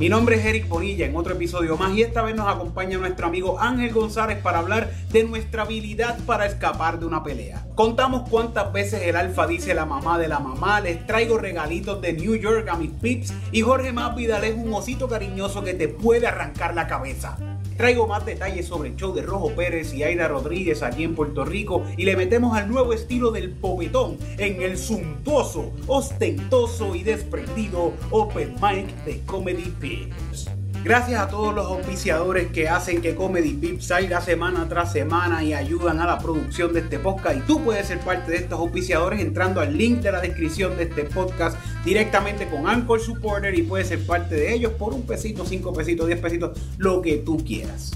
Mi nombre es Eric Bonilla en otro episodio más y esta vez nos acompaña nuestro amigo Ángel González para hablar de nuestra habilidad para escapar de una pelea. Contamos cuántas veces el alfa dice la mamá de la mamá, les traigo regalitos de New York a mis pips y Jorge Más Vidal es un osito cariñoso que te puede arrancar la cabeza. Traigo más detalles sobre el show de Rojo Pérez y Aida Rodríguez aquí en Puerto Rico y le metemos al nuevo estilo del popetón en el suntuoso, ostentoso y desprendido Open Mic de Comedy Pips. Gracias a todos los auspiciadores que hacen que Comedy Pips salga semana tras semana y ayudan a la producción de este podcast. Y tú puedes ser parte de estos auspiciadores entrando al link de la descripción de este podcast directamente con Anchor Supporter y puedes ser parte de ellos por un pesito, cinco pesitos, diez pesitos, lo que tú quieras.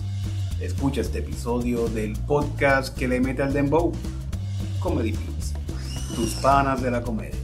Escucha este episodio del podcast que le mete al dembow. Comedy Pips, tus panas de la comedia.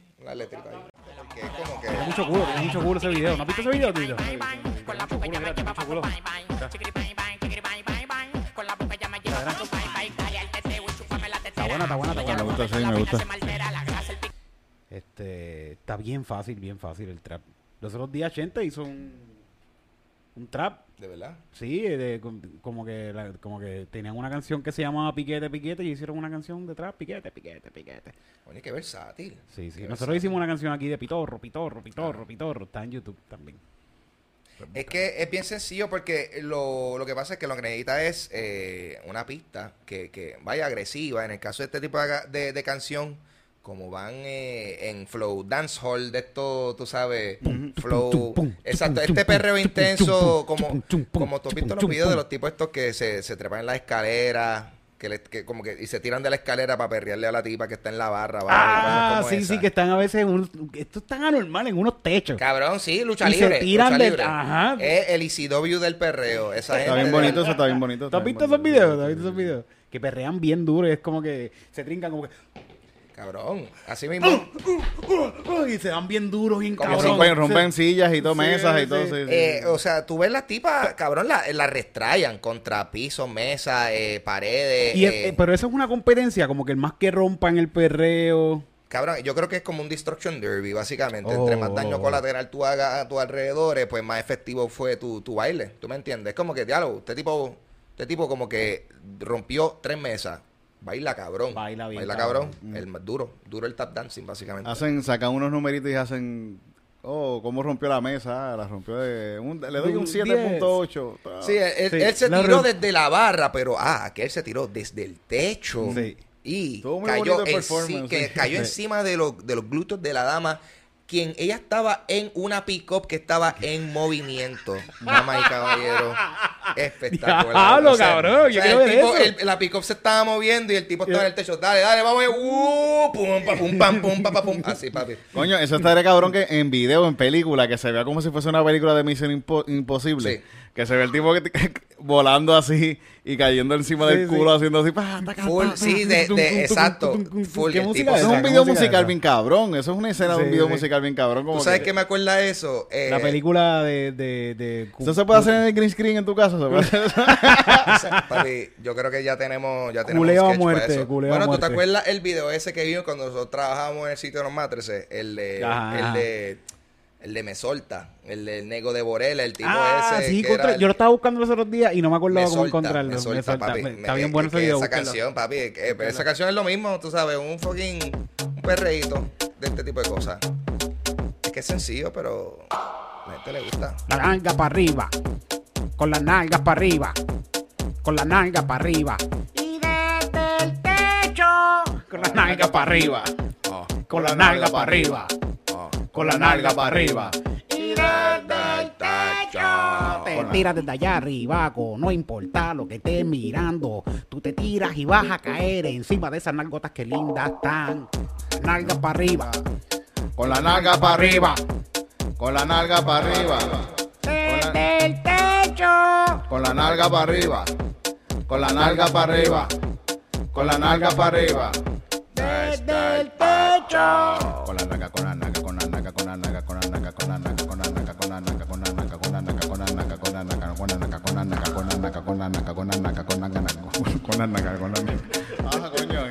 una eléctrica ahí. Que es como que... Tiene mucho culo, tiene mucho culo ese video. ¿No has visto ese video, Tito? Con la boca ya me lleva mucho culo. Con la boca ya me lleva mucho Está buena, está buena, está buena. Me gusta, sí, me gusta. Este, está bien fácil, bien fácil el trap. Los otros días 80 hizo un, un trap. De verdad. Sí, de- com- como, que la- como que tenían una canción que se llamaba Piquete, Piquete y hicieron una canción de trap, Piquete, Piquete, Piquete. Oye, qué versátil. Sí, sí. Qué Nosotros versátil. hicimos una canción aquí de Pitorro, Pitorro, Pitorro, Pitorro. Está en YouTube también. Es que es bien sencillo porque lo, lo que pasa es que lo que necesita es eh, una pista que, que vaya agresiva. En el caso de este tipo de, de- de canción, como van eh, en flow dancehall de esto, tú sabes, flow... Exacto, este perreo intenso, como, como tú has visto los videos de los tipos estos que se, se trepan en la escalera, que, le- que como que y se tiran de la escalera para perrearle a la tipa que está en la barra. cosas Ah, como sí, esa. sí, que están a veces en unos, esto es tan anormal en unos techos. Cabrón, sí, lucha Y se libre. tiran lucha de- libre. ajá. Es el ECW del perreo. Esa Está gente bien de bonito, eso está bien bonito. ¿Tú has visto esos videos? ¿Tú has visto esos videos? Que perrean bien duro y es como que se trincan como que... Cabrón, así mismo. y se dan bien duros, bien Como cabrón. Rompen, sillas y todo, Sí, mesas y todo. sí, sí, Eh, sí. o sea, tú ves las tipas, cabrón, la, la restrayan contra pisos, mesas, eh, paredes. Y eh, eh, pero eso es una competencia, como que el más que rompan el perreo. Cabrón, yo creo que es como un destruction derby, básicamente. Entre más daño Oh. colateral tú hagas a tus alrededores, pues más efectivo fue tu, tu baile. ¿Tú me entiendes? Es como que, diálogo, este tipo, este tipo como que rompió tres mesas. Baila cabrón. Baila bien, Baila cabrón. cabrón. El más duro. Duro el tap dancing, básicamente. Hacen, sacan unos numeritos y hacen. Oh, cómo rompió la mesa. Ah, La rompió de. un- le doy un Un 7.8. Sí, él, Sí, él se la tiró desde la barra, pero ah, que él se tiró desde el techo. Sí. Y cayó, performance, que sí. cayó Sí. encima de, los de los glúteos de la dama, quien ella estaba en una pick-up que estaba en movimiento. Damas y caballeros. Espectacular. Diablo, cabrón, yo quiero el ver tipo- eso. el- la pick-up se estaba moviendo y el tipo estaba en el techo. Dale, dale, vamos. Uh, pum, pa, pum, pam, pum, pa, pa, pum. Así, papi. Coño, eso estaría cabrón que en video, en película, que se vea como si fuese una película de Misión Impo- Imposible. Sí. Que se ve el tipo que volando así y cayendo encima Sí, del sí. culo, haciendo así. pa, Full, pa, sí, de, tum, de- tum, tum, exacto. tum. Full, ¿Qué el música tipo es Eso se- es un ¿Qué video musical bien cabrón. Eso es una escena de un video sí. musical bien cabrón. Como ¿Tú sabes que- qué me acuerda de eso? Eh, La película de... de, de ¿Eso se puede hacer en el green screen en tu casa? ¿Se puede hacer? Papi, yo creo que ya tenemos, ya tenemos Culeo a muerte, eso. culeo a Bueno, ¿tú te acuerdas el video ese que vimos cuando nosotros trabajábamos en el sitio de los matrices? El de, Ajá. el de, el de Mesolta, el del Nego de Borela, el tipo Ah, ese. sí, que contra- era el- yo lo estaba buscando los otros días y no me acordaba cómo Mesolta, encontrarlo. Mesolta, Me solta. papi. Me- Está Me- bien bueno que ese video. Esa canción, papi, que- pero esa canción es lo mismo, tú sabes, un fucking, un perreíto de este tipo de cosas. Es que es sencillo, pero a la gente le gusta. La nalga para arriba. Con las nalgas para arriba. Con las nalgas para arriba. Y desde el techo. Con las nalgas para arriba. Oh, Con la nalga para arriba. Con la nalga para arriba. Y desde el techo. Te tiras desde allá arriba, no importa lo que estés mirando. Tú te tiras y vas a caer encima de esas nalgotas que lindas están. Nalgas para arriba. Con la nalga para arriba. Con la nalga para arriba. La, el techo. con la nalga para arriba. Con la nalga para arriba. Con la nalga para arriba. Desde el techo. Con la naga, con la naga, la naga, con la naga. Ah, coño,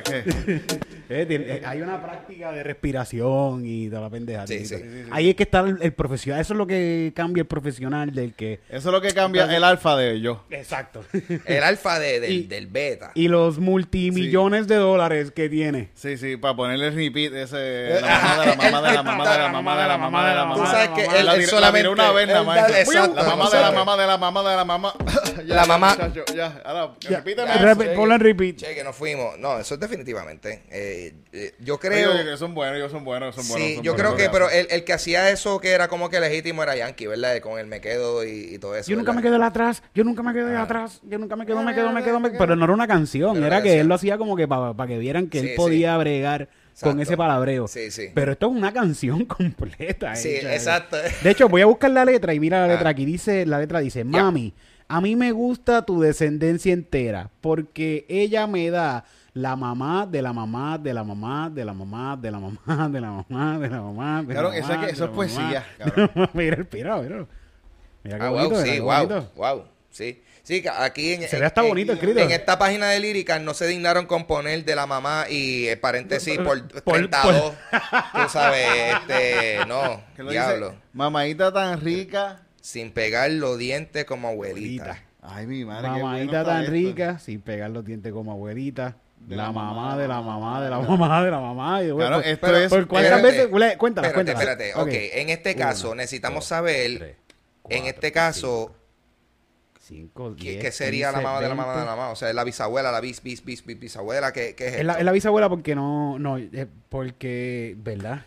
Eh, eh, hay una práctica de respiración y toda la pendeja. Sí, tito. sí. Ahí es que está el, el profesional. Eso es lo que cambia el profesional del que. eso es lo que cambia el alfa de yo. Exacto. El alfa de- del, Y- del beta. y los multimillones de dólares que tiene. Sí, sí, para ponerle repeat ese la mamá de la mamá de la mamá de la mamá de la mamá de la mamá. Tú sabes que él, solamente... una vez nada más. La mamá de la mamá de la mamá de la mamá. La mamá- Ya, ahora, repíteme en repeat. Che, que nos fuimos. No, eso es definitivamente. Eh, eh, yo Creo creo... que son buenos, ellos son buenos, son buenos. Sí, son yo buenos, creo que, pero el, el que hacía eso que era como que legítimo era Yankee, ¿verdad? Con el me quedo y, y todo eso. Yo nunca me quedé atrás, yo nunca me quedé Ah. atrás, yo nunca me quedo, me quedo, me quedo, me Pero no era una canción, Pero era que canción. él lo hacía como que para que vieran que Sí, él podía bregar con ese palabreo. Sí, sí. Pero esto es una canción completa. Sí, hecha. exacto. De hecho, voy a buscar la letra y mira la letra Ah. aquí. Dice, la letra dice, mami, a mí me gusta tu descendencia entera porque ella me da la mamá de la mamá de la mamá de la mamá de la mamá de la mamá de la mamá de la Cabrón, eso es mamá, eso poesía. Mira el pirado, mira. Mira qué Ah, bonito, wow, sí, wow, bonito. wow, sí. Sí, que aquí en, Se en- ve hasta en- bonito escrito. En esta página de lírica no se dignaron con poner de la mamá y eh, paréntesis por Por- 32. Tú sabes, este, no, lo diablo. dice, Mamadita tan rica. Sin pegar los dientes como abuelita. Abuelita. Ay, mi madre. bueno Mamadita tan esto. rica, sin pegar los dientes como abuelita. La, la mamá, mamá, de la mamá, de la mamá, de la mamá. Y yo, Claro, por- esto por- es- ¿Por cuántas espérate, veces? Espérate, espérate. Ok, en este caso necesitamos dos, saber, tres, en este caso, cinco, ¿qué, diez, qué sería la 15, mamá de la mamá de la 20. mamá? O sea, la bisabuela, la bis, bis, bis, bis- bisabuela, ¿qué, qué es Es la, es la bisabuela porque no, no, eh, porque, ¿verdad?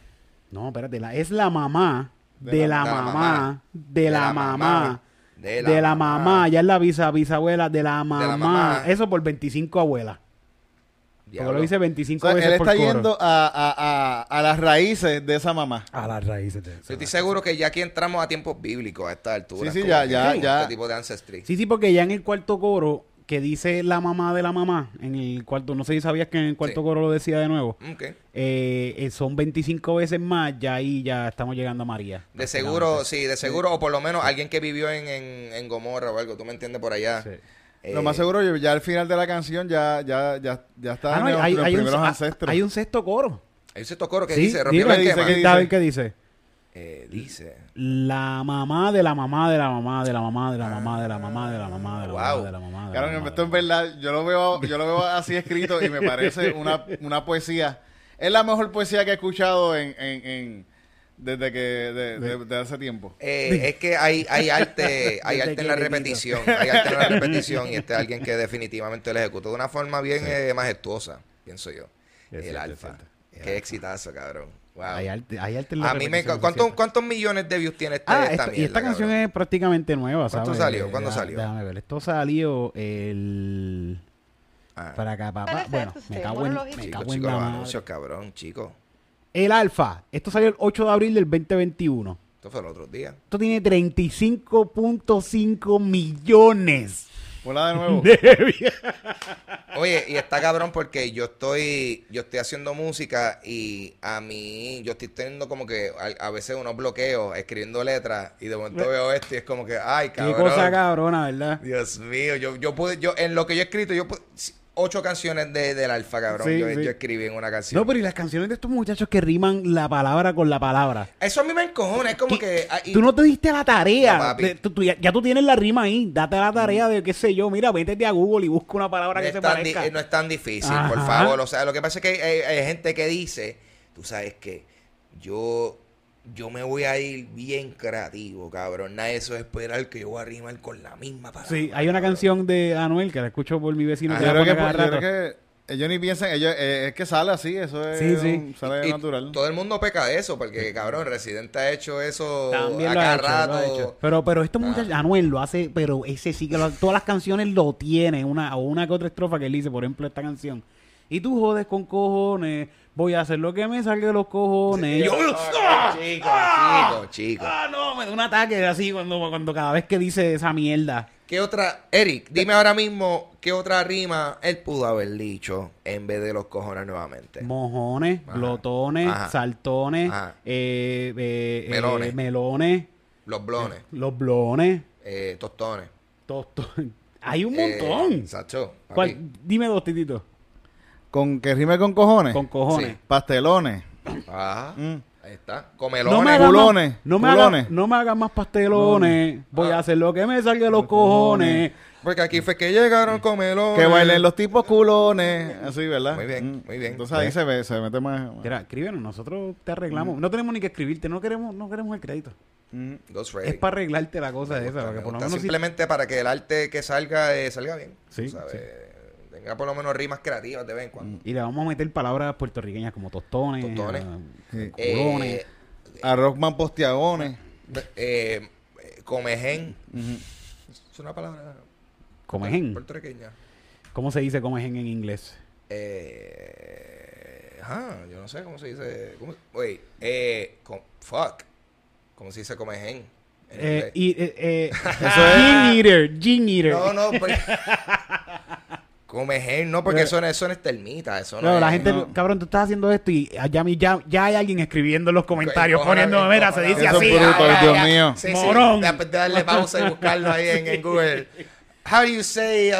No, espérate, la- es la mamá de, la, mamá, de la mamá, de la mamá, ya es la bisa, bisabuela de la mamá. mamá. Eso por 25 abuelas. Porque lo dice O 25 sea, veces él por está coro. yendo a, a, a, a las raíces de esa mamá. a las raíces de eso. Yo estoy seguro que ya aquí entramos a tiempos bíblicos a esta altura. Sí, sí, ya, ya, ya. Este tipo de ancestry. Sí, sí, porque ya en el cuarto coro que dice la mamá de la mamá, en el cuarto, no sé si sabías que en el cuarto Sí. coro lo decía de nuevo, Ok. eh, eh, son 25 veces más, ya ahí ya estamos llegando a María. De seguro, sí, de seguro, o por lo menos alguien que vivió en, en, en Gomorra o algo, tú me entiendes por allá. Sí. Eh, Lo más seguro, yo- ya al final de la canción ya, ya, ya, ya está Ah, no, en los, hay, los hay un, primeros ah, ancestros. hay un sexto coro. Hay un sexto coro que Sí, dice, dime, rompió el dice que dice- David, ¿qué dice? Eh, dice. La mamá de la mamá de la mamá de la mamá de la mamá de la mamá de la mamá de la mamá Wow. de la mamá de la Claro, esto en verdad, yo lo veo, yo lo veo así escrito y me parece una, una poesía. Es la mejor poesía que he escuchado en, en, en- desde que de, de- de hace tiempo. Eh, es que hay, hay arte, hay arte en la repetición, hay arte en la repetición y este es alguien que definitivamente lo ejecutó de una forma bien eh, majestuosa, pienso yo. Es el alfa. Qué exitazo, cabrón. Wow. Hay arte, hay arte en la A mí me repetición, ¿cuántos, es cierto. ¿Cuántos millones de views tiene este, Ah, esta esto- y esta canción cabrón? es prácticamente nueva, ¿Cuándo ¿sabes? salió? Eh, ¿Cuándo deja- salió? Déjame ver. Esto salió el... Ah, Para acá, papá. Bueno, me cago en, me chicos, cago en la madre. cabrón, chicos. El Alfa. Esto salió el 8 de abril del 2021. Esto fue el otro día. Esto tiene 35.5 millones Hola de nuevo. Oye, y está cabrón porque yo estoy, yo estoy haciendo música y a mí, yo estoy teniendo como que a, a veces unos bloqueos escribiendo letras y de momento veo esto y es como que, ay, Qué cabrón. cosa cabrona, ¿verdad? Dios mío, yo, yo pude, yo, en lo que yo he escrito, yo pude- ocho canciones de, del alfa, cabrón. Sí, yo, sí. yo escribí en una canción. No, pero y las canciones de estos muchachos que riman la palabra con la palabra. Eso a mí me encojona, es como que... ah, Tú no te diste la tarea. No, papi. de- tú- tú ya, ya tú tienes la rima ahí. Date la tarea de qué sé yo. Mira, métete a Google y busca una palabra no que se parezca. no es tan difícil, Ajá. por favor. O sea, lo que pasa es que hay, hay gente que dice, tú sabes que yo, yo me voy a ir bien creativo, cabrón. Nada de eso es esperar que yo voy a rimar con la misma palabra. Sí, hay una cabrón. canción de Anuel que la escucho por mi vecino. Ah, que yo, creo que, cada yo creo rato. que ellos ni piensan, ellos, eh, es que sale así, eso es Sí, sí. un- sale Y natural. Todo el mundo peca de eso, porque cabrón, Residente ha hecho eso También a lo ha cada lo ha rato. hecho. Pero, pero este Ah. muchacho, Anuel lo hace, pero ese sí que lo- todas las canciones lo tiene, una, o una que otra estrofa que él dice, por ejemplo, esta canción. Y tú jodes con cojones. Voy a hacer lo que me salga de los cojones. Y yo, ¡ah! Chico, ¡Ah! chico, chico. ¡Ah, no! Me da un ataque así cuando, cuando cada vez que dice esa mierda. ¿Qué otra, Eric, dime ahora mismo qué otra rima él pudo haber dicho en vez de los cojones nuevamente? Mojones, Ajá. glotones, Ajá. saltones, Ajá. eh, eh, eh, Melones. melones, Los blones, los blones, eh, tostones. tostones. Hay un Eh, montón. Sacho. Dime dos tititos. Con que rime con cojones. Con cojones. Sí. Pastelones. Ajá, Mm. ahí está. No Comelones. me, hagas Culones, más, no, me hagas, culones. no me hagas más pastelones. Voy Ah. a hacer lo que me salga de los cojones. Porque aquí fue que llegaron comelones. Que bailen los tipos culones. Así, ¿verdad? Muy bien, Mm. muy bien. Entonces ahí Bien. se, ve, se mete más. Mira, escríbenos, nosotros te arreglamos. No tenemos ni que escribirte, no queremos, no queremos el crédito. Mm. Es para arreglarte la cosa Me esa. gusta, Para que Simplemente para que el arte que salga eh, salga bien. Sí, ¿sabes? sí. Tenga por lo menos rimas creativas de vez en cuando. Y le vamos a meter palabras puertorriqueñas como tostones, Tostones. ah, Sí. culones. Eh, Arrockman postiagones. eh, eh, comején. Es una palabra comején. puertorriqueña. ¿Cómo se dice comején en inglés? Eh, ajá, yo no sé cómo se dice. ¿cómo? Wait, eh, com- fuck. ¿Cómo se dice comején? Eh, y, eh, eh, es- Gene Eater, Gene Eater. No, no, pues. comején, no, porque eso no, eso no es termita. Eso no, Claro, es, la gente, no. cabrón, tú estás haciendo esto y ya, ya, ya hay alguien escribiendo en los comentarios Cojones, poniendo, mira, se dice Eso así. es bruto, ah, Dios mío. Sí, sí. Morón. Después de darle pausa y buscarlo ahí en, en Google. How do you say, uh,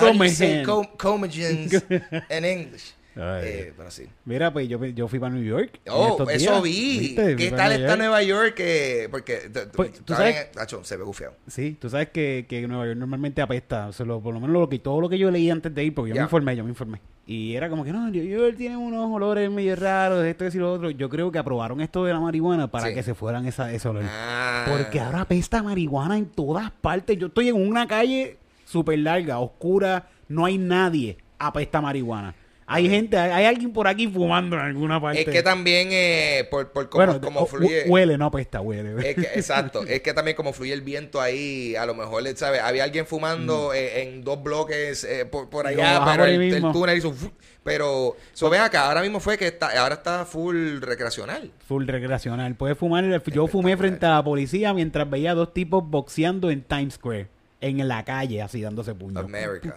how do you say Comején. com- comejens in English? Ay. Eh, pero sí. Mira, pues yo, yo fui para New York. Oh, eso días. vi. ¿Viste? ¿Qué tal está. Nueva York? Eh, porque Pues, ¿tú sabes? Nacho, se ve gufiado. Sí, tú sabes que, que Nueva York normalmente apesta. O sea, lo- por lo menos lo que, todo lo que yo leí antes de ir, porque yo me informé, yo me informé. Y era como que no, New York tiene unos olores medio raros, esto y lo otro. Yo creo que aprobaron esto de la marihuana para Sí. que se fueran esa, ese olor. Ah. Porque ahora apesta marihuana en todas partes. Yo estoy en una calle súper larga, oscura, no hay nadie, apesta marihuana. Hay gente, hay, alguien por aquí fumando en alguna parte. Es que también, eh, por, por cómo, bueno, cómo fluye. huele, no apesta, huele. Es que- exacto, es que también como fluye el viento ahí, a lo mejor, ¿sabes? Había alguien fumando eh, en dos bloques eh, por, por Mm. Allá, pero el, el túnel hizo... Pero, so ven acá, ahora mismo fue que está, ahora está full recreacional. Full recreacional. Puedes fumar. Yo fumé frente a la policía mientras veía dos tipos boxeando en Times Square. En la calle, así dándose puños. America.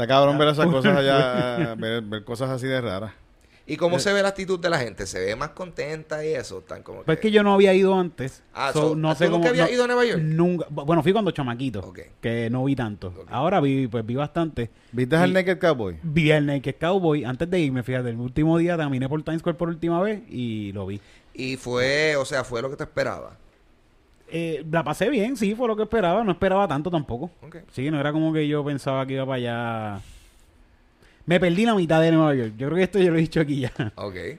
Está cabrón ver esas cosas allá, ver, ver cosas así de raras. ¿Y cómo se ve la actitud de la gente? ¿Se ve más contenta y eso? Tan como Pues es que yo no había ido antes. Ah, so, so, no ¿tú sé nunca no- ido a Nueva York? Nunca. Bueno, fui cuando chamaquito. Que no vi tanto. Ahora vi, pues vi bastante. ¿Viste Y- al Naked Cowboy? Vi el Naked Cowboy antes de irme, fíjate, el último día caminé por Times Square por última vez y lo vi. Y fue, o sea, fue lo que te esperaba. Eh, la pasé bien, sí, fue lo que esperaba. No esperaba tanto tampoco. Ok. Sí, no era como que yo pensaba que iba para allá. Me perdí la mitad de Nueva York. Yo creo que esto yo lo he dicho aquí ya.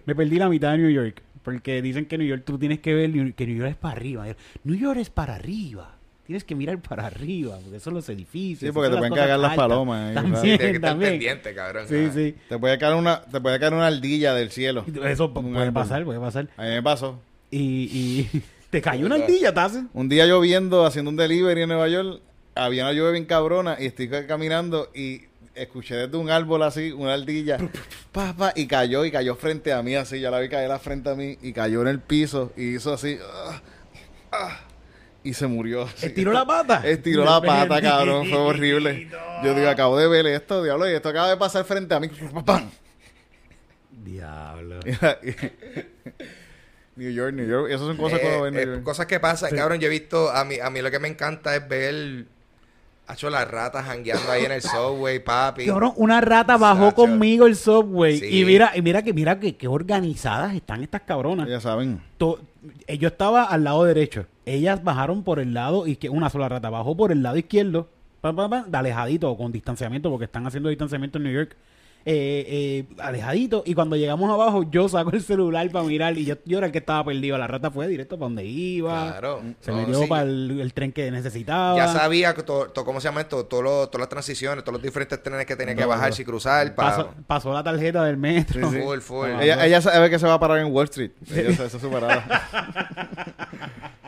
Me perdí la mitad de New York. Porque dicen que New York tú tienes que ver que New York es para arriba. New York es para arriba. Tienes que mirar para arriba, porque son los edificios. Sí, porque te pueden cagar las palomas ahí, También, que estar también. pendiente, cabrón. Sí, sí. Te puede caer una, te puede caer una ardilla del cielo. Eso puede pasar, puede pasar. A mí me pasó. Y, y te cayó una ardilla, ¿tás? Un día lloviendo, haciendo un delivery en Nueva York, había una lluvia bien cabrona y estoy ca- caminando y escuché desde un árbol así, una ardilla, pa, pa, y cayó y cayó frente a mí así, ya la vi caer la frente a mí y cayó en el piso y hizo así, ah, ah, y se murió. así. ¿Estiró la pata? Estiró la pata, cabrón, fue horrible. Yo digo, acabo de ver esto, diablo, y esto acaba de pasar frente a mí. ¡Pam! Diablo. New York, New York, esas son cosas que Eh, uno ve en New eh, York. cosas que pasan, cabrón. Yo he visto, a mí, a mí lo que me encanta es ver, hecho las ratas jangueando ahí en el subway, papi. Cabrón, una rata bajó Sacho. conmigo el subway. Sí. Y mira, y mira que mira que, que organizadas están estas cabronas. Ya saben. To- eh, yo estaba al lado derecho. Ellas bajaron por el lado izquierdo. Una sola rata bajó por el lado izquierdo. Pa, pa, pa, de alejadito o con distanciamiento, porque están haciendo distanciamiento en New York. Eh, eh, alejadito. Y cuando llegamos abajo, yo saco el celular para mirar. Y yo, yo era el que estaba perdido. La rata fue directo para donde iba. Claro. Se No, metió sí. para el, el tren que necesitaba. Ya sabía que todo, todo- cómo se llama esto, todo lo- todas las transiciones, todos los diferentes trenes que tenía que Todo. bajar y cruzar para pasó, pasó la tarjeta del metro. full, full. Ah, Ella, ella sabe que se va a parar en Wall Street. Ella sabe, esa es su parada.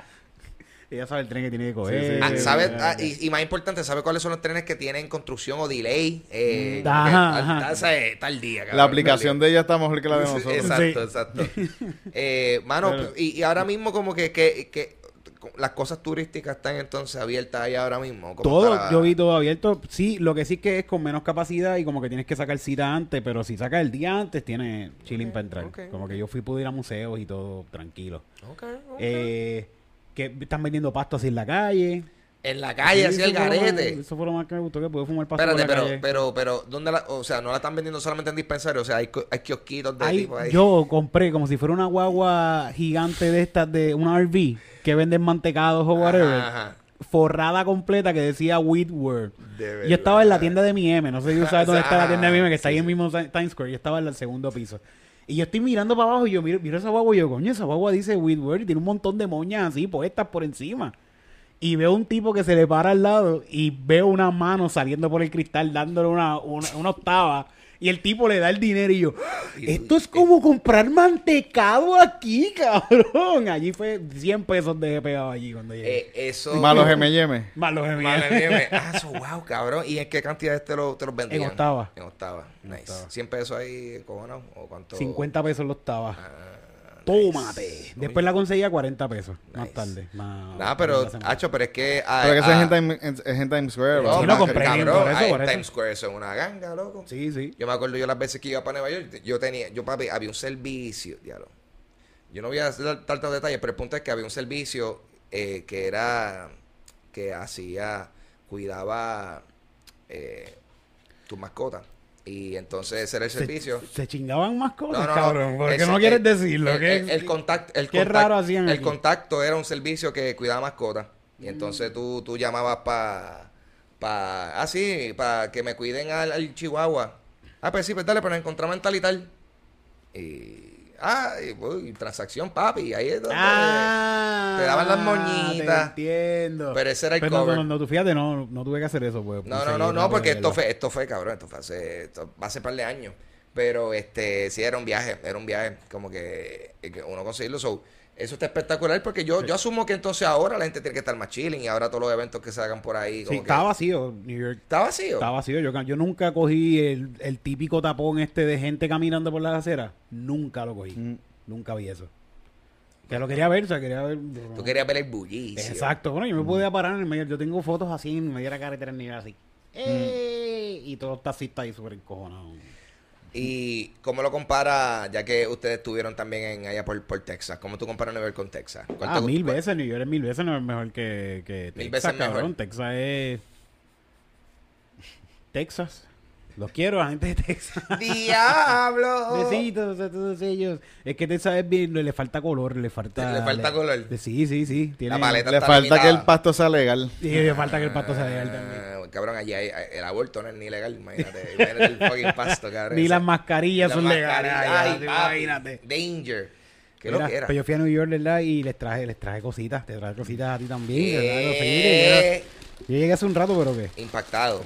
Ella sabe el tren que tiene que coger. Sí, sí, Ah, ¿sabe? Eh, Ah, y, y más importante, ¿sabe cuáles son los trenes que tienen construcción o delay? Eh, Mm. Ajá, que ajá. tal- tal- tal día, cabrón, La aplicación de ella está mejor que la de nosotros. Exacto, exacto. Eh, mano, Pero- y, y ahora mismo como que, que, que las cosas turísticas están entonces abiertas ahí ahora mismo. Todo, para- yo vi todo abierto. Sí, lo que sí que es con menos capacidad y como que tienes que sacar cita antes, pero si sacas el día antes, tiene chilling para entrar. como que yo fui, pude ir a museos y todo tranquilo. Ok, ok. Eh, que están vendiendo pasto así en la calle. en la calle, así Sí, el garete. Eso fue lo más que me gustó, que pude fumar pasto Espérate, pero, pero, pero, ¿dónde la, o sea, no la están vendiendo solamente en dispensarios? O sea, hay, hay kiosquitos de tipo ahí. yo compré como si fuera una guagua gigante de estas de una RV que venden mantecados o whatever. Ajá. Forrada completa que decía Whitworth. De Yo estaba en la tienda de mi M, no sé si tú sabes dónde está la tienda de mi M, que está ahí en el mismo Times Square. Yo estaba en el segundo piso. Y yo estoy mirando para abajo y yo miro, miro esa guagua y yo, coño, esa guagua dice Whitworth y tiene un montón de moñas así puestas por encima. Y veo un tipo que se le para al lado y veo una mano saliendo por el cristal dándole una, una, una octava. Y el tipo le da el dinero y yo, esto es como comprar mantecado aquí, cabrón. Allí fue 100 pesos de pegado allí cuando llegué. Eh, eso. Malos M&M. Más los Vale, mire, ah, eso, wow, cabrón. ¿Y en qué cantidad te, lo, te los vendían? En octava. En octava. Nice. octava. 100 pesos ahí, cojonado. ¿O cuánto? 50 pesos los octava. Ah, Tómate. Después la conseguí a 40 pesos. Más tarde. Más, pero. Hacho, pero es que. ah, Pero que eso ah, es en Time- es es en Times Square. no. Sí, lo ma- compré, cabrón, por eso, ah, en por eso. Times Square eso es una ganga, loco. Sí, sí. Yo me acuerdo yo las veces que iba para Nueva York, yo tenía, yo papi, había un servicio, diablo. Yo no voy a dar tantos detalles, pero el punto es que había un servicio eh, que era, que hacía, cuidaba eh, tu mascota. Y entonces ese era el servicio. Se, se chingaban más cosas, No, no, cabrón. ¿Por qué Ese- no quieres el- decirlo? El, ¿Qué- el, el contact- el qué contact- raro hacían El aquí? contacto era un servicio que cuidaba mascotas. Y entonces tú, tú llamabas para... Pa, ah, sí, para que me cuiden al, al chihuahua. Ah, pues sí, pues dale, pero nos encontramos en tal y tal. Y... Ah, uy, transacción, papi. Ahí es donde... Ah, te daban las moñitas. Te entiendo. Pero ese era el Pero no, cover. no, no, tú fíjate, no, no tuve que hacer eso, pues. No, no, no, no, porque esto fue, esto fue, cabrón, esto fue hace, esto ser par de años. Pero este, sí era un viaje, era un viaje, como que, que uno conseguirlo. So, eso está espectacular porque yo, yo asumo que entonces ahora la gente tiene que estar más chilling y ahora todos los eventos que se hagan por ahí. Sí, que, estaba vacío, New York. ¿Está vacío. Estaba vacío. Yo, yo nunca cogí el, el típico tapón este de gente caminando por las aceras. Nunca lo cogí. Mm. Nunca vi eso. Que lo quería ver, o sea, quería ver. Tú querías ver el bullicio. Exacto. Bueno, yo me podía parar en el medio. Yo tengo fotos así en medio de la carretera en nivel así. Mm. ¡Eh! Y todos los taxistas ahí súper encojonados. ¿Y cómo lo compara, ya que ustedes estuvieron también en allá por, por Texas? ¿Cómo tú comparas Nueva York con Texas? ¿Cuál Ah, mil veces. New York es mil veces no es mejor que, que Mil Texas, veces mejor. cabrón. Texas es... Texas. Los quiero, la gente de Texas. ¡Diablo! Besitos a todos ellos. Es que Texas es bien, le falta color, le falta... Le falta color. Sí, sí, sí. Tiene, La paleta Le está falta que el pasto sea legal. Sí, le falta que el pasto sea legal también. Ah, Cabrón, allí hay, el aborto no es ni legal, imagínate. imagínate el fucking pasto, cabrón. Ni las mascarillas las son legales. mascarillas, Ay, ay, imagínate. Danger. ¿Qué Mira, lo que era? Pues yo fui a New York, ¿verdad? Y les traje, les traje cositas. Te traje cositas a ti también. ¿verdad? Eh, yo llegué hace un rato, pero ¿qué? impactado.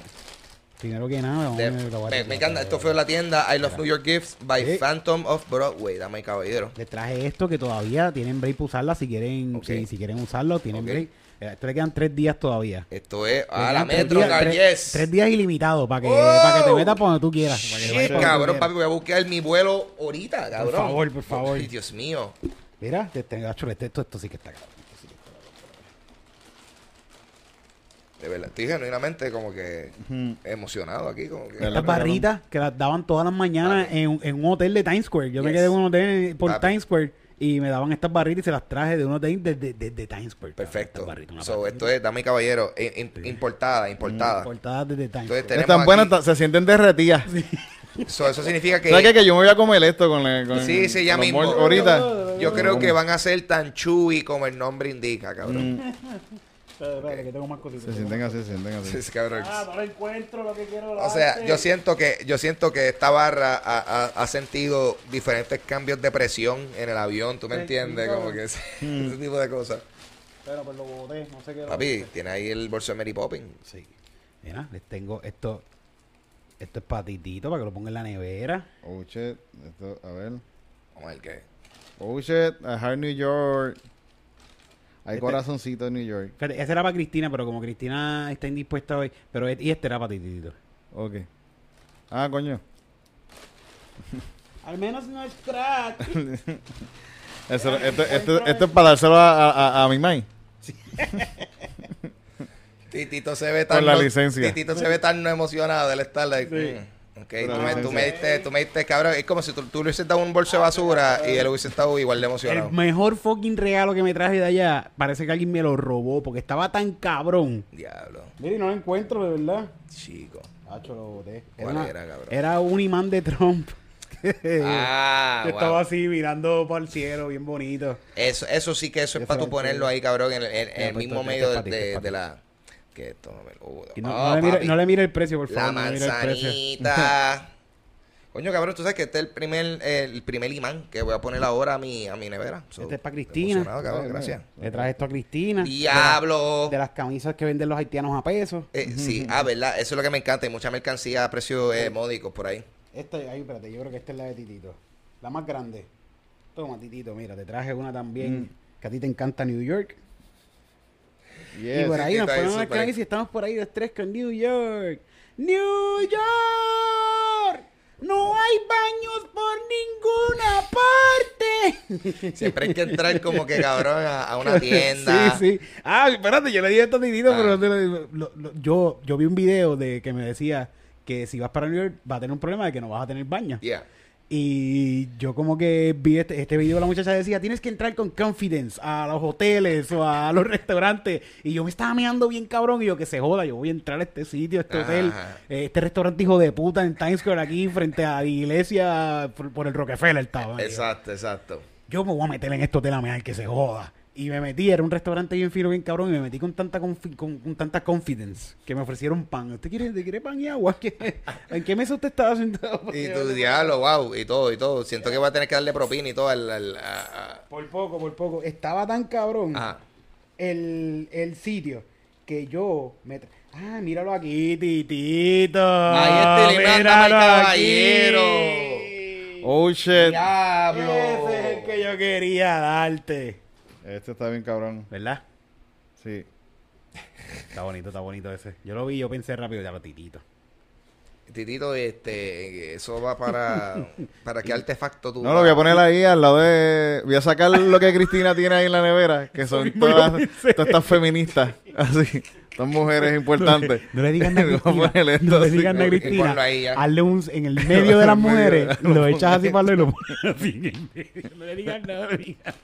Primero que nada, vamos De- a ver, a me, me encanta. Esto fue la tienda I Love New York Gifts by Sí. Phantom of Broadway. Dame caballero. Les traje esto que todavía tienen break para usarla si quieren, Ok. si, si quieren usarlo, tienen Ok. break. Eh, Esto le quedan tres días todavía. Esto es. Ah, la tres Metro, días- Car, tres, yes. tres días ilimitados para que, ¡Oh! para que te metas por donde tú quieras. para que te vayas Shit, por donde tú cabrón, quieras. papi, voy a buscar mi vuelo ahorita, cabrón. favor, por favor. Ay, Dios mío. Mira, te, te, gacho, este- esto, esto sí que está cabrón. De verdad, estoy genuinamente como que emocionado aquí. Como que. Estas barritas que las daban todas las mañanas en, un- en un hotel de Times Square. Yo me quedé en un hotel por. Times Square y me daban estas barritas y se las traje de un hotel de, de, de- de Times Square. Perfecto. Barritas, So, esto es, dame caballero, in- in- importada, importada. Portadas desde Times Entonces, Square. Están buenas, se sienten derretidas. So, eso significa que. ¿Sabes qué? Que yo me voy a comer esto con, la- con Sí, sí, ya mismo. Ahorita. Yo creo que van a ser tan chewy como el nombre indica, cabrón. Espera, espera, que tengo más cositas. Se sienten así, se sienten así. Sí, sí, cabrón. Ah, no lo encuentro lo que quiero. O sea, yo siento que yo siento que esta barra ha, ha- ha sentido diferentes cambios de presión en el avión, ¿tú me Sí, entiendes? sí, Como que ese, ese tipo de cosas. Pero pues lo boté, no sé qué. Papi, tiene ahí el bolso de Mary Poppins. Sí. Mira, les tengo esto. Esto es patitito para que lo ponga en la nevera. Oh shit. Esto, a ver. Vamos a ver qué. Oh shit. A Hard New York. Hay Este- corazoncito en New York. Fíjate, ese era para Cristina, pero como Cristina está indispuesta hoy, pero y este era para Titito. Ok. Ah, coño. Al menos no es crack. Eso, esto, esto- esto es para dárselo a, a, a mi mai. Titito se ve tan Con la no- licencia. Titito se ve tan no emocionado del estar like, mm, ok, Con la tú me, tú licencia. me diste, tú me diste, cabrón, es como si tú, tú le hubieses dado un bolso de basura y él hubiese estado igual de emocionado. El mejor fucking regalo que me traje de allá, parece que alguien me lo robó porque estaba tan cabrón. Diablo, Mira, y no lo encuentro, de verdad. chico. Hacho, lo boté. ¿Cuál era, cabrón? era un imán de Trump. Ah, que wow. estaba así mirando para el cielo, bien bonito. Eso, eso sí que eso es para tú ponerlo ahí, cabrón, en, el- en- el pues, mismo medio de, de- la... Que esto no me... uh, Y no, oh, no le mire, papi. no le mire el precio, por La favor. no precio. manzanita. Coño, cabrón, tú sabes que este es el primer, el primer imán que voy a poner ahora a mi, a mi nevera. So, Este es pa' Cristina. cabrón, gracias. Le traje esto a Cristina. Diablo. De, la- de las camisas que venden los haitianos a peso. Eh, sí, ah, verdad, eso es lo que me encanta. Hay mucha mercancía a precios eh, módicos por ahí. Esta, ay, espérate, yo creo que esta es la de Titito. La más grande. Toma, Titito, mira, te traje una también que a ti te encanta New York. Yes. y por ahí nos ponemos a escribir si estamos por ahí los tres con New York. ¡New York! ¡No hay baños por ninguna parte! Siempre hay que entrar como que, cabrón, a, a una tienda. Sí, sí. Ah, espérate, yo le dije esto a Titito, Ah. pero lo- lo- yo, yo vi un video de que me decía que si vas para New York vas a tener un problema de que no vas a tener baño. Yeah. Y yo como que vi este, este video, la muchacha decía, tienes que entrar con confidence a los hoteles o a los restaurantes. Y yo me estaba mirando bien cabrón y yo que se joda, yo voy a entrar a este sitio, a este hotel, eh, este restaurante hijo de puta en Times Square aquí frente a la iglesia por, por el Rockefeller estaba. Exacto, exacto. Yo me voy a meter en este hotel a mear que se joda. Y me metí, era un restaurante bien fino, bien cabrón, y me metí con tanta confi- con, con tanta confidence que me ofrecieron pan. ¿Usted quiere, ¿usted quiere pan y agua? ¿Qué- ¿En qué mesa usted estaba sentado? Y tu diablo, wow, y todo, y todo. Siento que voy a tener que darle propina y todo al... al- a- Por poco, por poco. Estaba tan cabrón Ajá. el, el sitio que yo me... tra- Ah, míralo aquí, titito. Ahí está el caballero. aquí. Oh, shit. ¡Diablo! Ese es el que yo quería darte. Este está bien cabrón. ¿Verdad? Sí. Está bonito, está bonito ese. Yo lo vi, yo pensé rápido, ya lo titito. Titito, este, eso va para... ¿Para qué artefacto tú No, lo voy a poner ahí al lado de... Voy a sacar lo que Cristina tiene ahí en la nevera, que son todas, todas estas feministas. Así. Estas mujeres importantes. No le digan nada a Cristina. No le digan nada a Cristina. Hazle un en el medio de las mujeres. Lo echas así para y lo pones así en el medio. No le digan nada. no le digan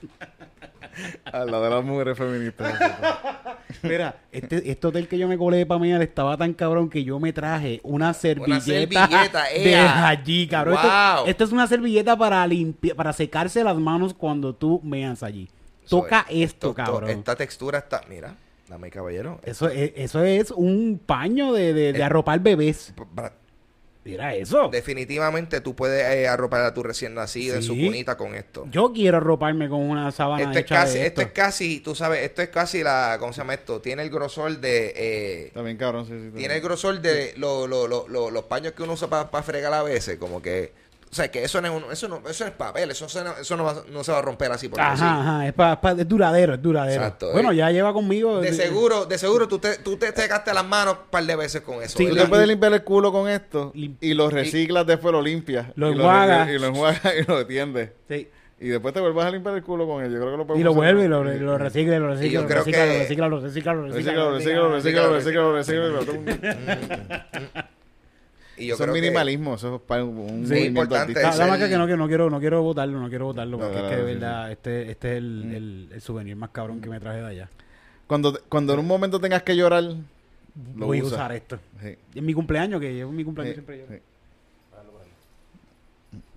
Al lado de las mujeres feministas. Mira, este, este hotel que yo me colé para mear estaba tan cabrón que yo me traje una servilleta, servilleta, de allí, cabrón. Esto- Wow. Esto, es una servilleta para limpiar, para secarse las manos cuando tú meas allí. Toca es. esto, To- to- cabrón. Esta textura está... Mira, dame caballero. Eso es, eso es un paño de, de, de Eh. arropar bebés. Pa- Mira eso. Definitivamente tú puedes eh, arropar a tu recién nacido en su Sí. cunita con esto. Yo quiero arroparme con una sábana Esto es hecha casi, de esto esto. es casi, tú sabes, esto es casi la, ¿cómo se llama esto? Tiene el grosor de, eh, bien cabrón, sí, sí. está tiene el grosor de lo- lo- lo- lo- los paños que uno usa para fregar a veces, como que, o sea, que eso no es, un- eso no, eso no es papel, eso, no- eso no, va- no se va a romper así porque Ajá, sí. ajá, es, pa- pa- es duradero, es duradero. Exacto, bueno, eh. ya lleva conmigo. De seguro, de seguro tú te, tú te secaste las manos un par de veces con eso. Sí, Tú te puedes limpiar el culo con esto Lim- y lo reciclas, después lo limpias. Lo y enjuagas. y lo enjuagas y lo tiendes. Sí. Y después te vuelves a limpiar el culo con él. Yo creo que lo podemos Y lo vuelve, y lo, lo recicla, y lo Y recicla, yo lo creo recicla, que- lo recicla, lo recicla, lo recicla. Recicla, lo recicla, recicla, recicla, recicla, recicla, recicla. Y yo Eso es creo que- minimalismo, eso es para un Sí, movimiento importante. es el- acá que no, que no quiero, no quiero votarlo, no quiero votarlo, porque es que de verdad, este, este es el, el, el souvenir más cabrón que me traje de allá. Cuando, cuando en un momento tengas que llorar, lo Voy a usar esto. Sí, Y en mi cumpleaños, que llevo mi cumpleaños sí, siempre yo. sí.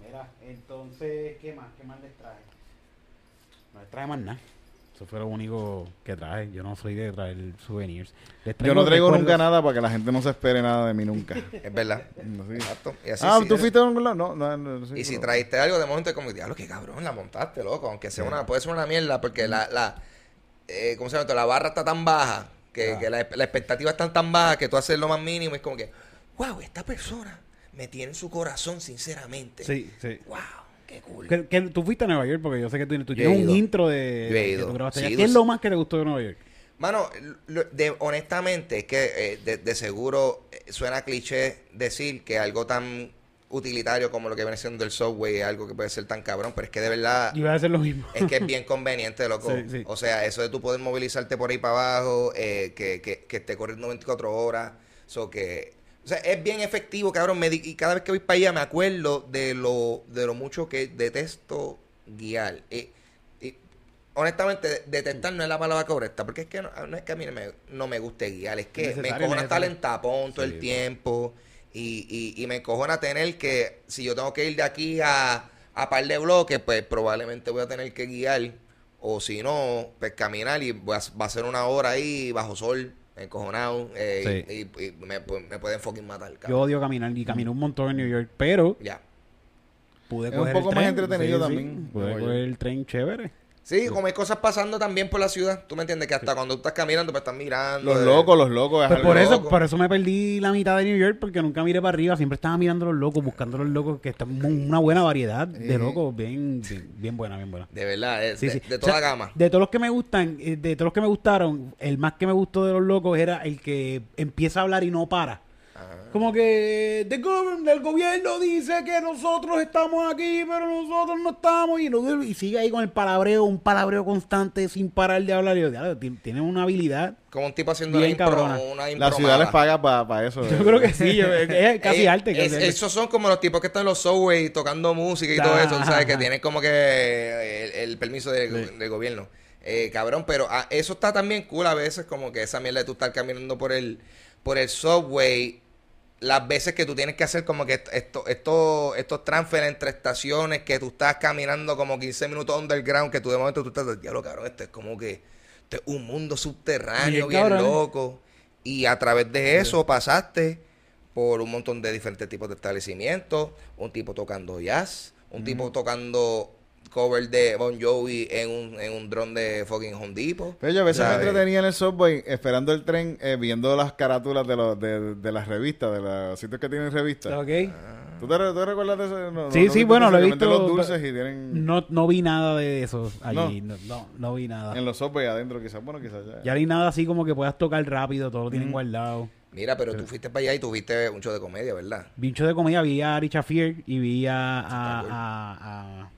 Mira, entonces, ¿qué más? ¿Qué más les traje? No les traje más nada. Eso fue lo único que traje. Yo no soy de traer souvenirs. Yo no traigo recuerdos. nunca nada para que la gente no se espere nada de mí nunca. Es verdad. No, sí. Exacto. Y así ah, sí ¿tú es. fuiste a algún lado? No, no, no, sí, Y si trajiste algo de momento es como, diablo, qué cabrón, la montaste, loco. Aunque sea una, puede ser una mierda, porque la, la, eh, ¿cómo se llama esto? La barra está tan baja, que, Ah. que la, la expectativa está tan baja que tú haces lo más mínimo. Es como que, wow, esta persona me tiene en su corazón, sinceramente. Sí, sí. Wow. Qué cool. Que, que tú fuiste a Nueva York porque yo sé que tú, tienes un intro de, Yo he de que ido. tú grabaste allá. Sí, ¿Qué es lo más que te gustó de Nueva York? Mano, lo- de, honestamente, es que eh, de, de seguro eh, suena cliché decir que algo tan utilitario como lo que viene siendo el software es algo que puede ser tan cabrón, pero es que de verdad Iba a hacer lo mismo. es que es bien conveniente, loco. Sí, sí. O sea, eso de tú poder movilizarte por ahí para abajo, eh, que, que, que esté corriendo 24 horas, so que... O sea, es bien efectivo, cabrón. me di- y cada vez que voy para allá me acuerdo de lo, de lo mucho que detesto guiar. Y, y, honestamente, detestar no es la palabra correcta, porque es que no, no es que a mí no me, no me guste guiar, es que me encojona estar en tapón todo Sí, el tiempo y, y, y me encojona tener que, si yo tengo que ir de aquí a, a par de bloques, pues probablemente voy a tener que guiar, o si no, pues caminar y a, va a ser una hora ahí bajo sol, encojonado, eh, Sí. y, y me, pu- me pueden fucking matar, Yo cabrón. odio caminar y caminé un montón en New York, pero Ya. pude Es un coger poco el más tren. entretenido también, Pude Nueva coger el tren chévere. Sí, como hay cosas pasando también por la ciudad, tú me entiendes que hasta cuando tú estás caminando, pues estás mirando. Los eh, locos, los locos. es Pues por eso, loco. por eso me perdí la mitad de New York, porque nunca miré para arriba, siempre estaba mirando los locos, buscando los locos, que están una buena variedad de locos, bien, bien, bien buena, bien buena. De verdad, eh, Sí, de, sí. de O toda sea, gama. De todos los que me gustan, eh, de todos los que me gustaron, el más que me gustó de los locos era el que empieza a hablar y no para. Ajá. Como que the el gobierno dice que nosotros estamos aquí, pero nosotros no estamos. Y, no- y sigue ahí con el palabreo, un palabreo constante sin parar de hablar. Y yo, "Diablo, ti- tiene una habilidad. Como un tipo haciendo Bien una impro, una La impro ciudad les paga para eso. Yo creo que sí, yo- es, es casi Eh, arte. es- esos son como los tipos que están en los subways tocando música y Ah, todo eso, ¿sabes? Que tienen como que eh, el, el permiso del, del gobierno. Eh, cabrón, pero ah, eso está también cool a veces, como que esa mierda de tú estar caminando por el, por el subway, las veces que tú tienes que hacer como que esto, esto, esto- estos transfer entre estaciones, que tú estás caminando como 15 minutos underground, que tú de momento tú estás, diablo, cabrón, esto es como que esto es un mundo subterráneo, Bien bien, cabrón. loco. Y a través de eso pasaste por un montón de diferentes tipos de establecimientos, un tipo tocando jazz, un tipo tocando cover de Bon Jovi en un, en un dron de fucking Home Depot. Pero yo a veces me entretenía en el subway esperando el tren, eh, viendo las carátulas de, los, de, de las revistas, de los sitios que tienen revistas. Ok. ¿Tú, te, tú te recuerdas de eso? No, Sí, no sí, bueno, lo he visto, venden los dulces y tienen No, no vi nada de eso allí. No, no, no vi nada. en los subway adentro, quizás. Bueno, quizás ya. Ya ni nada así como que puedas tocar rápido, todo lo tienen guardado. Mira, pero tú fuiste para allá y tuviste un show de comedia, ¿verdad? Vi un show de comedia, vi a Ari Chafier y vi a, a, a, a,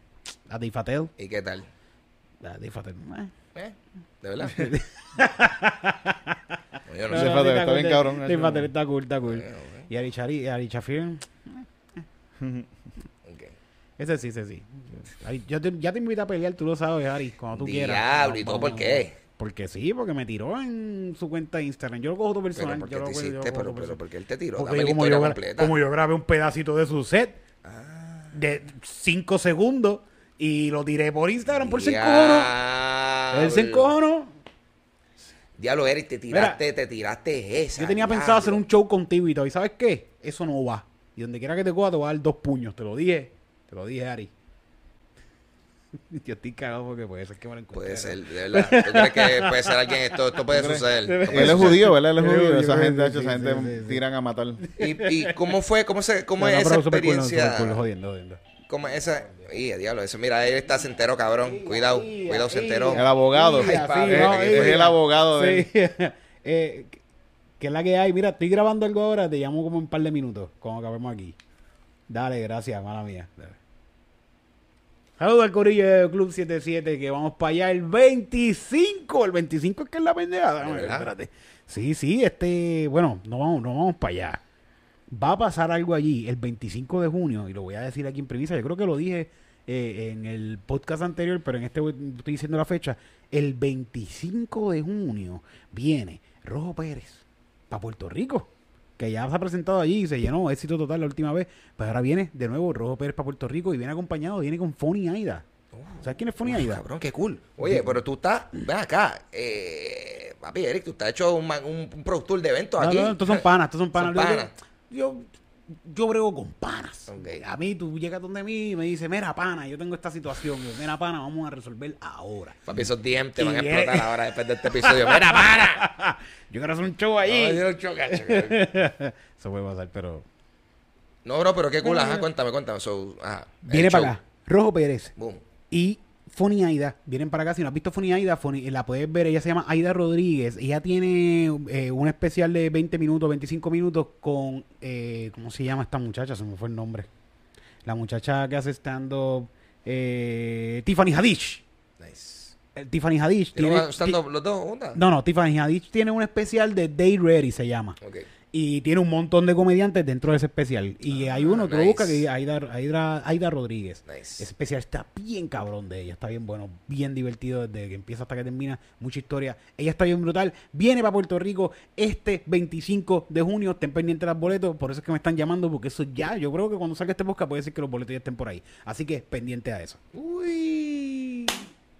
a Dave Patel. ¿Y qué tal? A Dave Patel. eh. ¿De verdad? No, yo no sé. Patel, está cool, bien cabrón, Dave. Patel está cool, está cool. Y Ari, Chari, Ari Chafier, Ok. ese sí, ese sí. Ari, yo te, ya te invito a pelear, tú lo sabes, Ari, cuando tú quieras. Diablo, ¿y todo por qué? Porque sí, porque me tiró en su cuenta de Instagram. Yo lo cojo todo Pero personal. ¿por qué yo lo te cojo- yo lo hiciste? cojo Pero, pero, personal. ¿por qué él te tiró? Porque Dame la como historia yo, gra- completa. como yo grabé un pedacito de su set Ah. de 5 segundos y lo tiré por Instagram por se encojonó. Él se Diablo. encojonó. Diablo, Eric, te tiraste, te tiraste esa. Yo tenía diablo. pensado hacer un show contigo y todo. ¿Y sabes qué? Eso no va. Y donde quiera que te coja te voy a dar dos puños. Te lo dije. Te lo dije, Ari. Yo estoy cagado porque puede ser que me lo encuentre. Puede ser, de verdad. ¿Tú crees que puede ser alguien esto? Esto puede suceder. Él es judío, ¿verdad? Él es judío. Esa gente, esa gente sí, sí. tiran a matar. ¿Y, y cómo fue? ¿Cómo, se, cómo No, es no, esa experiencia? jodiendo, jodiendo. ¿Cómo es esa? Y diablo, eso, mira, él está se enteró, cabrón. Cuidado, cuidado, se enteró. El abogado. Ay, Sí, padre, no, que sí, fue el abogado de Sí. eh, ¿Qué es la que hay? Mira, estoy grabando algo ahora. Te llamo como en un par de minutos. Cuando acabemos aquí. Dale, gracias, mala mía. Dale. Saludos al corillo de Club 77 que vamos para allá el 25. El 25 es que es la pendejada. Espérate. Sí, sí, este, bueno, no vamos, no vamos para allá. Va a pasar algo allí el 25 de junio y lo voy a decir aquí en premisa. Yo creo que lo dije eh, en el podcast anterior, pero en este estoy diciendo la fecha. El 25 de junio viene Rojo Pérez para Puerto Rico, que ya se ha presentado allí y se llenó, éxito total la última vez. Pues ahora viene de nuevo Rojo Pérez para Puerto Rico y viene acompañado, viene con Fonny Aida. ¿Sabes quién es Fonny Aida? Cabrón, qué cool. Oye, pero tú estás, ven acá, eh, papi Eric, tú estás hecho un, un, un productor de eventos No, aquí. no, estos son panas, estos son panas. Son panas. Yo, yo brego con panas. A mí, tú llegas donde mí y me dices, mira, pana, yo tengo esta situación. Yo, mira, pana, vamos a resolver ahora. Papi, esos DM te van a explotar ahora después de este episodio. Mira, para. Yo quiero hacer un show. Ay, Dios, choca, choca. Eso puede pasar, pero... No, bro, pero qué cool. Ajá, cuéntame, cuéntame. So, ajá, el Viene show. para acá. Rojo Pérez Boom. y Fonny Aida vienen para acá. Si no has visto Fonny Aida, la puedes ver. Ella se llama Aida Rodríguez. Ella tiene eh, un especial de 20 minutos, 25 minutos con. eh, ¿Cómo se llama esta muchacha? Se me fue el nombre. La muchacha que hace stand-up. eh, Tiffany Haddish. Nice. Tiffany Haddish. ¿Tiene tiene- estando los dos juntas? no, no, Tiffany Haddish tiene un especial de Day Ready, se llama. Ok. Y tiene un montón de comediantes dentro de ese especial. Y hay uno, lo nice. buscas, que Aida, Aida, Aida Rodríguez. Nice. Ese especial está bien cabrón de ella, está bien bueno, bien divertido desde que empieza hasta que termina, mucha historia. Ella está bien brutal, viene para Puerto Rico este 25 de junio, estén pendientes de los boletos, por eso es que me están llamando, porque eso ya, yo creo que cuando salga este podcast puede ser que los boletos ya estén por ahí. Así que pendiente a eso. Uy.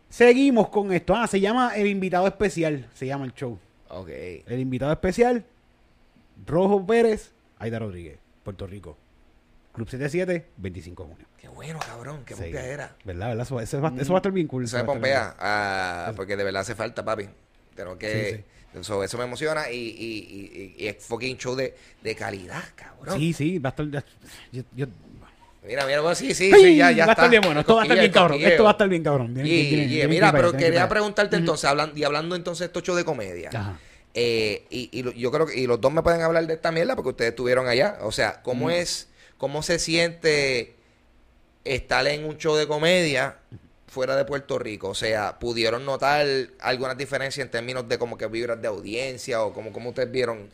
Seguimos con esto. Ah, se llama El Invitado Especial, se llama el show. Ok. El invitado especial, Rojo Pérez, Aida Rodríguez, Puerto Rico. Club 77, 25 de junio. Qué bueno, cabrón. Qué Sí. era. ¿Verdad? ¿verdad? Eso, eso va, eso va a estar bien cool. Eso me va a estar bien pompea, ah, porque de verdad hace falta, papi. Tengo que... Eso, eso me emociona y, y, y, y es fucking show de, de calidad, cabrón. Sí, sí, va a estar. ya- yo- yo- Mira, mira, bueno, sí, sí, sí, ya, ya va a está. estar bien bueno. Esto va a estar bien cabrón. Esto va a estar bien cabrón. Mira, pero quería preguntarte entonces, hablan- y hablando entonces de estos shows de comedia. Ajá. Eh, y, y yo creo que y los dos me pueden hablar de esta mierda porque ustedes estuvieron allá. O sea, ¿cómo es, cómo se siente estar en un show de comedia fuera de Puerto Rico? O sea, ¿pudieron notar algunas diferencias en términos de como que vibras de audiencia o como, como ustedes vieron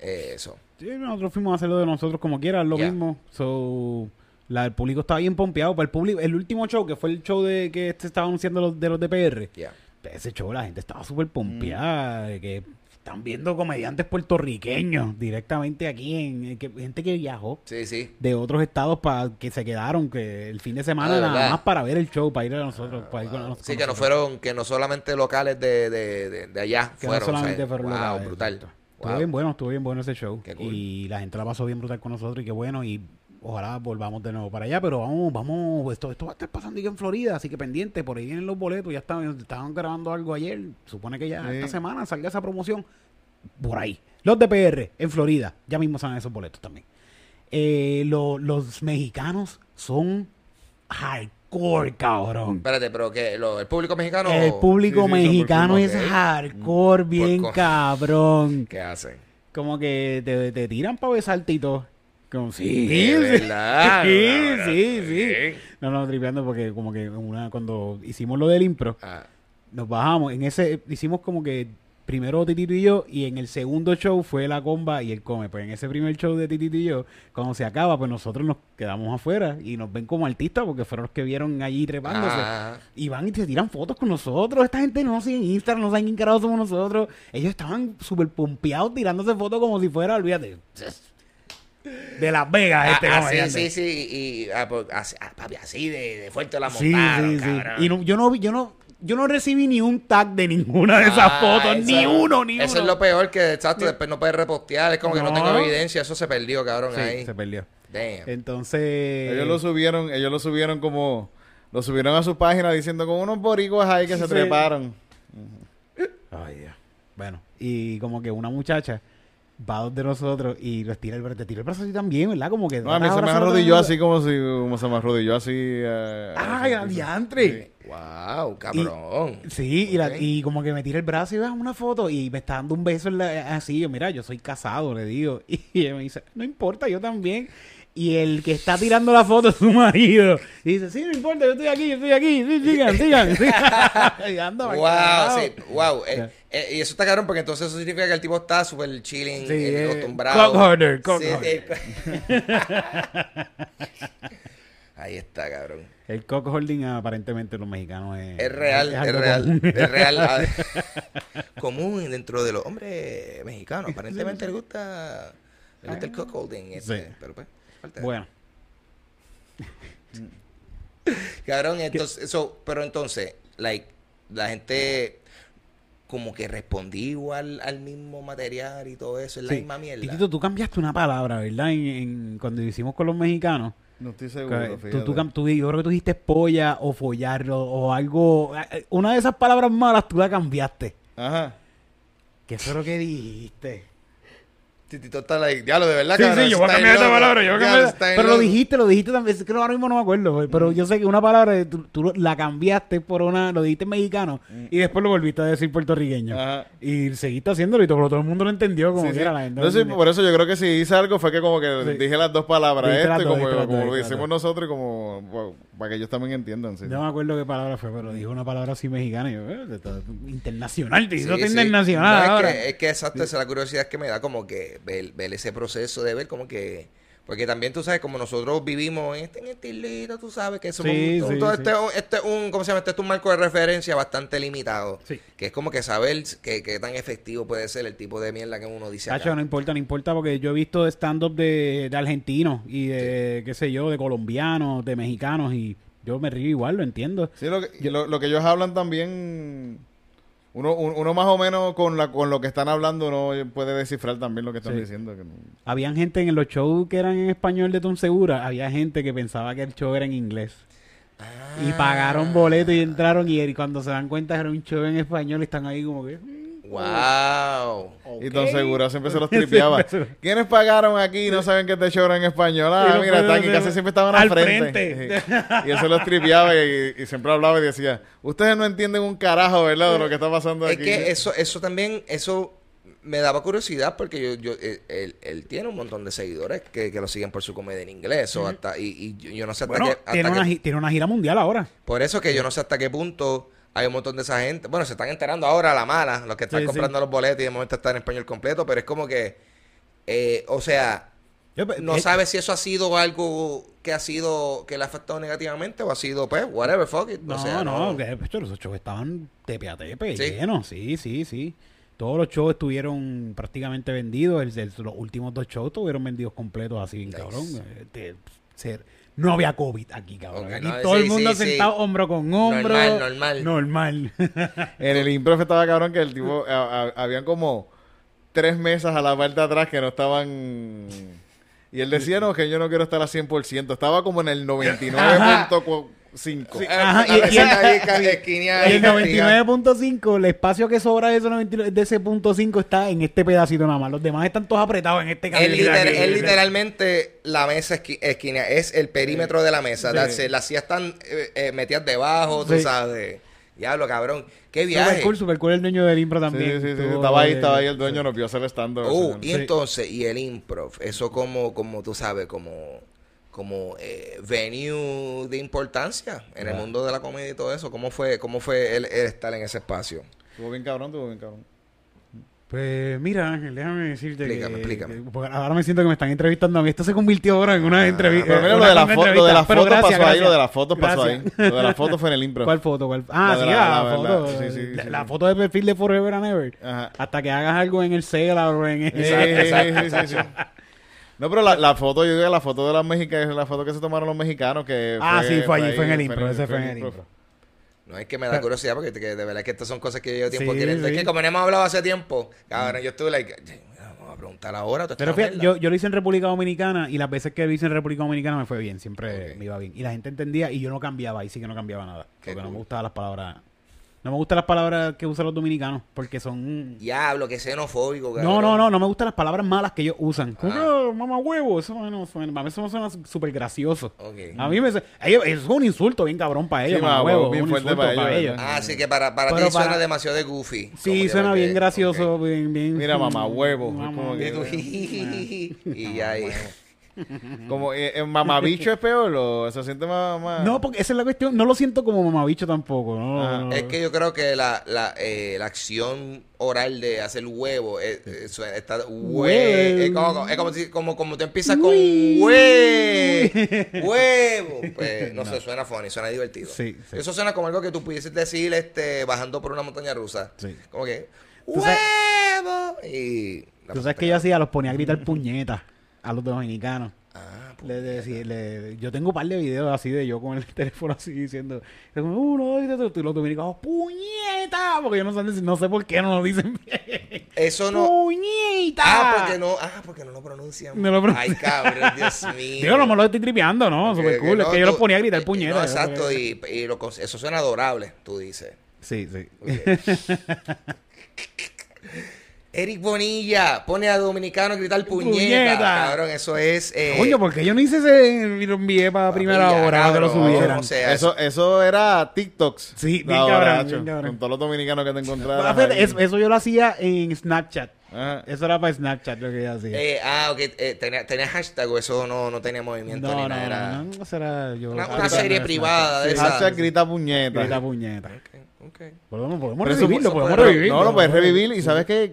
eh, eso? Sí, nosotros fuimos a hacerlo de nosotros como quiera, lo mismo. So, la, el público estaba bien pompeado. Para el público, el último show, que fue el show de que este estaba anunciando los, de los DPR, Ya. ese show la gente estaba súper pompeada. Que están viendo comediantes puertorriqueños directamente aquí, en, que, gente que viajó Sí, sí. de otros estados para que se quedaron que el fin de semana Ah, nada más para ver el show, para ir a nosotros. para ir con nos- Sí, con que no nosotros. fueron, que no solamente locales de, de, de, de allá Que no fueron. solamente wow, locales, brutal. exacto. Estuvo Wow. bien bueno, estuvo bien bueno ese show. Cool. Y la gente la pasó bien brutal con nosotros y qué bueno. Y ojalá volvamos de nuevo para allá. Pero vamos, vamos, esto, esto va a estar pasando aquí en Florida, así que pendiente, por ahí vienen los boletos. Ya estaban, estaban grabando algo ayer. Supone que ya Sí. esta semana salga esa promoción. Por ahí. Los de PR en Florida. Ya mismo salen esos boletos también. Eh, lo- los mexicanos son hardcore, cabrón. Espérate, pero que lo- el público mexicano. El público Sí, sí, son mexicano es hardcore, bien cabrón. ¿Qué hacen? Como que te, te tiran para besarte y todo. Como sí, sí, verdad, sí, no, no, sí, sí. No, no, tripeando porque como que una, cuando hicimos lo del impro, Ah, nos bajamos. En ese, hicimos como que primero Titito y yo, y en el segundo show fue la comba y el come. Pues en ese primer show de Titito y yo, cuando se acaba, pues nosotros nos quedamos afuera y nos ven como artistas porque fueron los que vieron allí trepándose. ah, Y van y se tiran fotos con nosotros. Esta gente no nos sigue en Instagram, no saben quién carajo somos nosotros. Ellos estaban súper pompeados tirándose fotos como si fuera, olvídate. De Las Vegas, este ah, sí, comediante. sí, sí. Y, ah, pues, así, ah, papi, así de, de fuerte la montaron, sí, sí. cabrón. Y no- yo no yo no, yo no recibí ni un tag de ninguna de esas Ah, fotos, eso- ni uno, ni Eso uno. es lo peor que, exacto, después no puedes repostear. Es como que no tengo evidencia. Eso se perdió, cabrón, Sí, ahí. se perdió. Damn. Entonces. Ellos lo subieron, ellos lo subieron como, lo subieron a su página diciendo con unos boricuas ahí que se Sí. treparon. Ay, Dios. Bueno, y como que una muchacha va donde nosotros y tira el brazo, te tira el brazo así también, ¿verdad? Como que. No, a mí se de me arrodilló así como si, como se me arrodilló así. eh, ¡Ay, adiantre! Wow, cabrón. Sí, y, la- y como que me tira el brazo y va una foto y me está dando un beso en la, así. Yo, mira, yo soy casado, le digo. Y ella me dice, no importa, yo también. Y el que está tirando la foto es su marido. Y dice, sí, no importa, yo estoy aquí, yo estoy aquí. Sí, sigan, sigan. sigan. Y anda, Wow, bacalao. sí, wow. Eh, eh, y eso está cabrón porque entonces eso significa que el tipo está súper chilling, Sí, eh, acostumbrado. cock harder, cock Sí, harder. Ahí está, cabrón. El cock holding aparentemente los mexicanos es... Es real, es, real, común. es real. ah, común dentro de los hombres mexicanos. Aparentemente le gusta, le gusta el cock holding. este, Sí. Pero pues, falta- Bueno, Cabrón, entonces, eso, pero entonces, like, la gente como que respondía igual al mismo material y todo eso, es la misma mierda. Titito, tú cambiaste una palabra, ¿verdad? En, en- cuando hicimos con los mexicanos. No estoy Que seguro, tú, tú yo creo que tú dijiste polla o follar o, o algo. eh, Una de esas palabras malas tú la cambiaste. Ajá. ¿Qué fue lo que dijiste? Titito está like, diablo, de verdad, Sí, cabrón, sí, yo voy a cambiar esta palabra. Yo voy a cambiar- Pero lo dijiste, lo dijiste también. Creo que ahora mismo no me acuerdo. Pero yo sé que una palabra tú, tú la cambiaste por una, lo dijiste en mexicano y después lo volviste a decir puertorriqueño. Ajá. Y seguiste haciéndolo y todo, pero todo el mundo lo entendió como Sí, sí. quiera la gente. ¿entiendes? por eso yo creo que si hice algo fue que como que Sí. dije las dos palabras esto como, como lo hicimos nosotros y como bueno, para que ellos también entiendan. sí. No me acuerdo qué palabra fue, pero dijo una palabra así mexicana. Y yo, eh, internacional, te hizo sí. internacional. No, es, que, es que exacto, esa es la curiosidad que me da como que ver, ver ese proceso de ver como que... Porque también tú sabes, como nosotros vivimos en este, en este islito, tú sabes que somos Sí, un- sí, todo sí. este, este es un, ¿cómo se llama? Este es un marco de referencia bastante limitado. Sí. Que es como que saber qué qué tan efectivo puede ser el tipo de mierda que uno dice acá. No importa, no importa, porque yo he visto stand-up de, de argentinos y de, qué sé yo, de colombianos, de mexicanos, y yo me río igual, lo entiendo. Sí, lo que, lo, lo que ellos hablan también, uno, un- uno más o menos con, la, con lo que están hablando, uno puede descifrar también lo que están Sí. diciendo. que no- Habían gente en los shows que eran en español de Tom Segura, había gente que pensaba que el show era en inglés. Ah. Y pagaron boleto y entraron y, y cuando se dan cuenta era un show en español, están ahí como que... ¡Wow! Y Don Seguro siempre se los tripeaba. ¿Quiénes pagaron aquí y no saben que este show era en español? Ah, mira, están aquí, casi siempre estaban al al frente. frente. Y él se los tripeaba y, y siempre hablaba y decía, ustedes no entienden un carajo, ¿verdad? De lo que está pasando Es aquí. que eso, eso también, eso me daba curiosidad porque yo, yo, él, él- él tiene un montón de seguidores que, que lo siguen por su comedia en inglés o hasta, y, y yo- yo no sé hasta Bueno, qué, hasta tiene qué- una, tiene una gira mundial ahora. por eso que yo no sé hasta qué punto hay un montón de esa gente, bueno, se están enterando ahora a la mala, los que están Sí, comprando los boletos y de momento están en español completo, pero es como que, eh, o sea, Yo, no eh, sabes si eso ha sido algo que ha sido, que le ha afectado negativamente o ha sido, pues, whatever, fuck it. No, o sea, no, que, pues, esos shows estaban tepe a tepe, Sí. llenos, sí, sí, sí. Todos los shows estuvieron prácticamente vendidos. El- el- los últimos dos shows estuvieron vendidos completos así, Nice. cabrón. Eh, te- ser- no había COVID aquí, cabrón. Ok, aquí no, todo sí, el mundo sí, sí. sentado hombro con hombro. Normal, normal. Normal. En el impro estaba cabrón que el tipo, a- a- habían como tres mesas a la parte de atrás que no estaban... Y él decía, no, que yo no quiero estar a 100%. Estaba como en el 99.5. Ajá, y- A veces y- ca- esquineado, y el castigado. 99.5, el espacio que sobra de, ese 99 de ese punto 5 está en este pedacito nada más. Los demás están todos apretados en este Es, camino. liter- es literalmente la mesa esqui- esquina, es el perímetro de la mesa. Sí. Las sillas están eh, eh, metidas debajo, tú Sí. sabes. Diablo, cabrón. Qué Super viaje. cool, super cool el dueño del Impro Sí, también. sí, sí, sí. Estaba ahí, estaba ahí el dueño, nos vio hacer stand-up. Uh, y entonces, y el improv, eso como, como tú sabes, como, como eh, venue de importancia en el mundo de la comedia y todo eso. ¿Cómo fue, cómo fue el, el estar en ese espacio? Estuvo bien cabrón, estuvo bien cabrón. Pues mira, Ángel, déjame decirte Explícame, que, explícame. que- porque ahora me siento que me están entrevistando a mí. Esto se convirtió ahora en una entrevista. Pero mira, lo de la, fo- lo de la foto pasó ahí, lo de la foto pasó ahí. Lo de la foto fue en el impro. ¿Cuál foto? ¿Cuál? Ah, La sí, la- la, la- foto. sí, sí, la, sí, la foto de perfil de Forever and Ever. Ajá. Hasta que hagas algo en el Cellar o en el... Sí, sí, sí, sí, sí. No, pero la, la foto, yo digo la foto de las mexicanas, la foto que se tomaron los mexicanos que Ah, sí, fue allí, fue en el impro, ese fue en el impro. No es que me da curiosidad porque que de verdad que estas son cosas que yo llevo tiempo Sí. Es que como no hemos hablado hace tiempo, cabrón, yo estuve like, "Ay, vamos a preguntar ahora. Pero fíjate, mierda". yo, yo lo hice en República Dominicana y las veces que lo hice en República Dominicana me fue bien, siempre me iba bien. Y la gente entendía y yo no cambiaba, ahí sí que no cambiaba nada. Qué porque no me gustaban las palabras. No me gustan las palabras que usan los dominicanos porque son... Diablo, que xenofóbico, cabrón. No, no, no, no me gustan las palabras malas que ellos usan. Ah. Como, mamá huevo, eso no suena, a mí eso me suena súper gracioso. A mí me, ellos, eso es un insulto bien cabrón para ellos, Sí, mamá huevo, bien un fuerte para para, ellos, ellos. Ah, así que para, para ti suena para- demasiado de goofy. Sí, suena bien gracioso, bien, bien. Mira, mamá huevo, Mamá como que- Y tú, y ya ahí. Como eh, en mamabicho es peor, o se siente más, más- No, porque esa es la cuestión. No lo siento como mamabicho tampoco. No, Ah, no. Es que yo creo que la, la, eh, la acción oral de hacer huevo es, es- suena- está hue- Huevo. es como, es como, si- como, como tú empiezas con hue, huevo. Pues no, sé, suena funny, suena divertido. Sí, sí. Eso suena como algo que tú pudieses decir este, bajando por una montaña rusa. Sí. Como que huevo. Y Tú sabes que yo hacía, los ponía a gritar puñetas a los dominicanos. Ah, Le yo tengo un par de videos así de yo con el teléfono así diciendo como, uno, dos, tres, y los dominicanos puñeta porque yo no sé, no sé por qué no lo dicen bien Eso no. puñeta Ah, porque no, ah, porque no lo pronuncian. No lo pronuncian. Ay, cabrón, Dios mío. digo no me lo estoy tripeando no super cool es que yo los ponía a gritar puñeta No, exacto, y, y lo eso suena adorable, tú dices. sí sí Ok. Eric Bonilla pone a dominicano a gritar puñeta. Puñeta. Cabrón, eso es. Eh, Coño, porque yo no hice ese lo envié para primera hora para que lo cabrón, subieran. O sea, Eso, eso era TikToks. Sí, bien cabrón, bien cabrón. Con todos los dominicanos que te encontraron. Ah, eso, eso yo lo hacía en Snapchat. Eso era para Snapchat lo que yo hacía. eh, ah, ok. eh, tenía, tenía hashtag o eso no, no tenía movimiento no, ni no, nada. era- no, era yo. Una- serie privada de Sí, esa. Hashtag grita puñeta. Grita puñeta. Ok, ok. Podemos, podemos Pero revivirlo, eso podemos revivirlo. No, lo puedes revivir y sabes que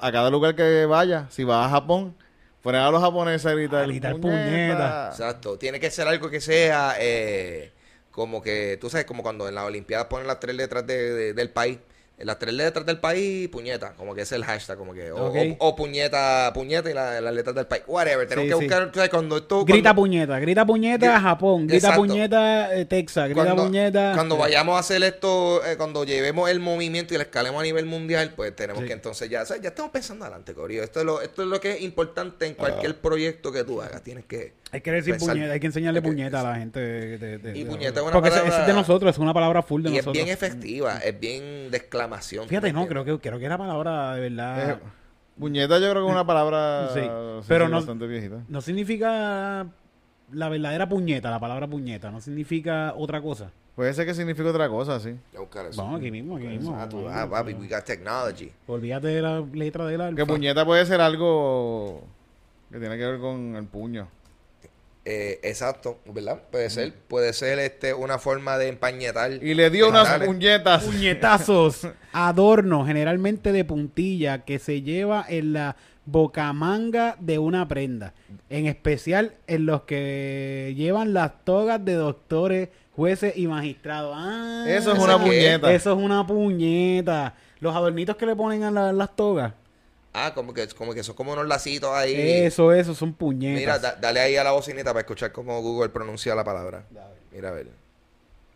a cada lugar que vaya, si vas a Japón, poner a los japoneses a gritar, A gritar puñeta. Exacto. Tiene que ser algo que sea eh, como que, tú sabes, como cuando en las Olimpiadas ponen las tres letras de- de- del país. Las tres letras del país, puñeta. Como que es el hashtag, como que. O, Ok. o- o puñeta, puñeta y la- las letras del país. Whatever. Tenemos Sí, que sí. buscar, cuando esto. Grita cuando- puñeta, grita puñeta Japón, grita Exacto. puñeta eh, Texas, grita cuando, puñeta. cuando vayamos a hacer esto, eh, cuando llevemos el movimiento y lo escalemos a nivel mundial, pues tenemos Sí. que entonces ya, o sea, ya estamos pensando adelante, Corio. Esto es lo, esto es lo que es importante en cualquier proyecto que tú hagas. Tienes que. Hay que decir pensar- puñeta, hay que enseñarle puñeta a la gente. de- de- de- Y puñeta es una Porque es de nosotros, es una palabra full de Y es nosotros. bien efectiva, es bien de exclamación. ¿tú Fíjate, no, creo que, creo que era palabra de verdad. Eh, puñeta yo creo que es una palabra Sí, sí, pero sí, no- bastante viejita. No significa la verdadera puñeta, la palabra puñeta, no significa otra cosa. Puede ser que signifique otra cosa, sí. Vamos, aquí mismo, aquí mismo. Ah, tú- ah, papi, we got technology. Olvídate de la letra de la Que puñeta puede ser algo que tiene que ver con el puño. Eh, exacto, ¿verdad? Puede ser, puede ser este una forma de empañetar. Y le dio unas puñetas. Puñetazos, adorno, generalmente de puntilla, que se lleva en la bocamanga de una prenda. En especial en los que llevan las togas de doctores, jueces y magistrados. Ah, Eso es ¿Eso una puñeta. Eso es una puñeta. Los adornitos que le ponen a la- las togas. Ah, como que, como que son como unos lacitos ahí. Eso, eso, son puñetas. Mira, da- dale ahí a la bocinita para escuchar cómo Google pronuncia la palabra. Mira, a ver.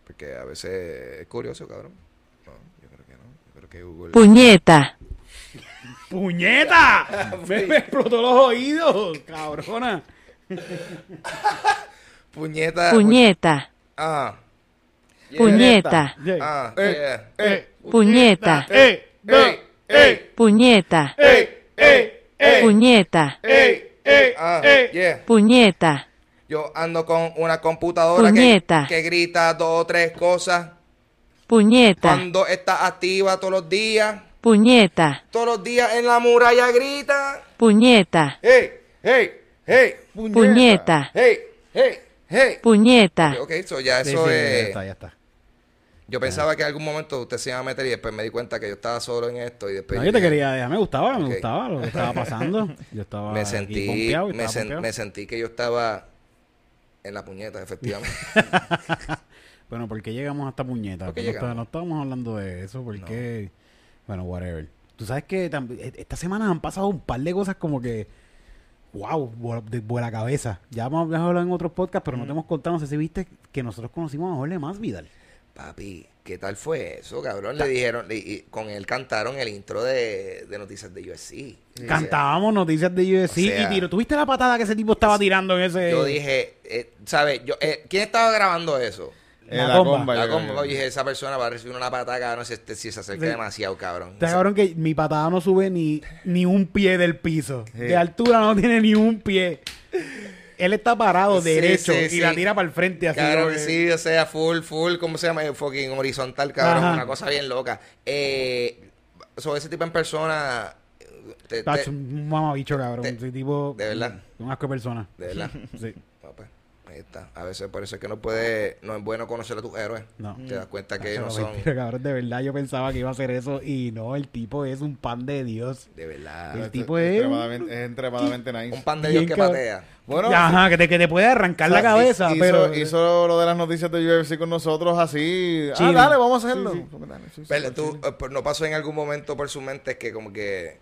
Porque a veces es curioso, cabrón. No, yo creo que no. Yo creo que Google. puñeta, ¡Puñeta! me, me explotó los oídos, cabrona. Puñeta. puñeta, Ah. puñeta, Ah, Eh, yeah. eh, puñeta, ¡Eh! Puñeta, ¡Ey! ¡Ey! ¡Ey! puñeta, ¡Ey! Ah, yeah. puñeta, Yo ando con una computadora que, Puñeta. que grita dos o tres cosas. puñeta, Cuando está activa todos los días. puñeta, Todos los días en la muralla grita. puñeta, ¡Hey! ¡Hey! ¡Hey! puñeta, ¡Hey! ¡Hey! ¡Hey! puñeta, Ok, so ya eso sí, ya es. está, ya está. Yo pensaba que en algún momento usted se iba a meter y después me di cuenta que yo estaba solo en esto y después. No, yo te quería dejar, me gustaba, me gustaba lo que estaba pasando. Yo estaba Me sentí, y me, sen- me sentí que yo estaba en la puñeta, efectivamente. Bueno, ¿por qué llegamos a esta puñeta? ¿Por qué no, está- no estábamos hablando de eso, porque... Bueno, whatever. Tú sabes que e- esta semana han pasado un par de cosas como que... Wow, de vuela cabeza. Ya hemos hemos hablado en otros podcasts, pero no te hemos contado, no sé si viste que nosotros conocimos a Jorge Más Vidal. Papi, ¿qué tal fue eso, cabrón? Le dijeron, y, y con él cantaron el intro de, de Noticias de USC. Cantábamos noticias de UFC O sea- y tiro. ¿Tuviste la patada que ese tipo estaba tirando en ese...? Yo dije, eh, ¿sabes? Yo, eh, ¿Quién estaba grabando eso? Eh, La la comba. comba. La yo comba, creo. yo dije, esa persona va a recibir una patada, cabrón, si, este- si se acerca Sí. demasiado, cabrón. Está cabrón que mi patada no sube ni, ni un pie del piso. Sí. De altura no tiene ni un pie. Él está parado Sí, derecho sí, y la tira para el frente así. Claro que sí, o sea, full, full, ¿cómo se llama? Fucking horizontal, cabrón, Ajá. una cosa bien loca. Eh, sobre ese tipo en persona, te- te- un mamabicho, cabrón. te- Ese tipo. de verdad. Un asco de persona. de verdad. Sí. Pues, ahí está. A veces es que no puede, no es bueno conocer a tus héroes. No. Te das cuenta que Tacho, no son, mentira, cabrón, de verdad yo pensaba que iba a hacer eso y no, el tipo es un pan de Dios. de verdad. El tipo es es- extremadamente, es extremadamente nice. Un pan de Dios que patea. Bueno, Ajá, que te, que te puede arrancar o sea, la cabeza, hizo, pero. hizo lo de las noticias de UFC con nosotros así. Ah, Chilling. dale, vamos a hacerlo. Sí, Dale, sí, Pero tú, eh, pues, no pasó en algún momento por su mente que como que,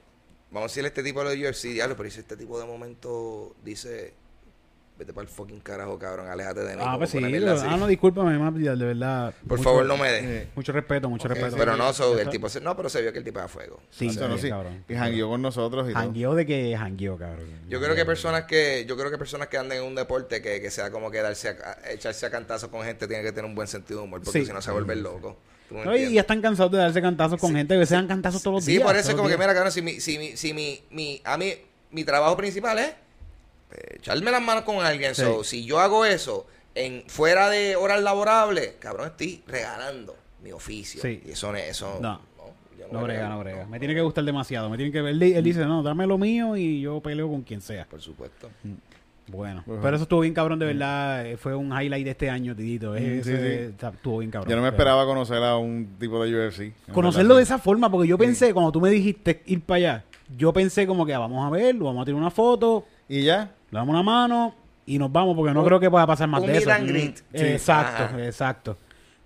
vamos a decirle a este tipo de UFC, diablo, pero si este tipo de momento dice, vete para el fucking carajo, cabrón, aléjate de mí. Ah, pues sí. Ah, no, discúlpame, más, de verdad. Por mucho- favor, no me des. Mucho respeto, mucho respeto. Pero no, so, el tipo se, no, pero se vio que el tipo era fuego. Sí, Tacho, no, sí, sí. cabrón. Y jangueó con nosotros y de que jangueo, cabrón. Yo creo que personas que, yo creo que personas que anden en un deporte que, que sea como que darse a, a- echarse a cantazo con gente tienen que tener un buen sentido de humor, porque Sí. si no se vuelven locos. Tú me No, y ya están cansados de darse cantazos con gente que se dan cantazos todos los Sí, días. por eso es como que, mira, cabrón, si mi, si mi, si mi, mi, a mí, mi trabajo principal es echarme las manos con alguien. Sí. So, si yo hago eso en fuera de horas laborables, cabrón, estoy regalando mi oficio. Sí. Y eso, no- eso No. yo No lo brega, regalo. no brega. Me tiene que gustar demasiado. Me tiene que ver. Él dice, no, dame lo mío y yo peleo con quien sea. Por supuesto. Bueno, Ajá. pero eso estuvo bien cabrón, de verdad. eh, Fue un highlight de este año, Tidito. eh, Mm, sí, Estuvo bien cabrón. Yo no me esperaba conocer a un tipo de UFC. Conocerlo de esa forma, porque yo pensé, cuando tú me dijiste ir para allá, yo pensé como que ah, vamos a verlo, vamos a tirar una foto. Y ya. Le damos una mano y nos vamos, porque no Un- creo que pueda pasar más un de eso. Mm, Sí. Exacto, Ajá. exacto.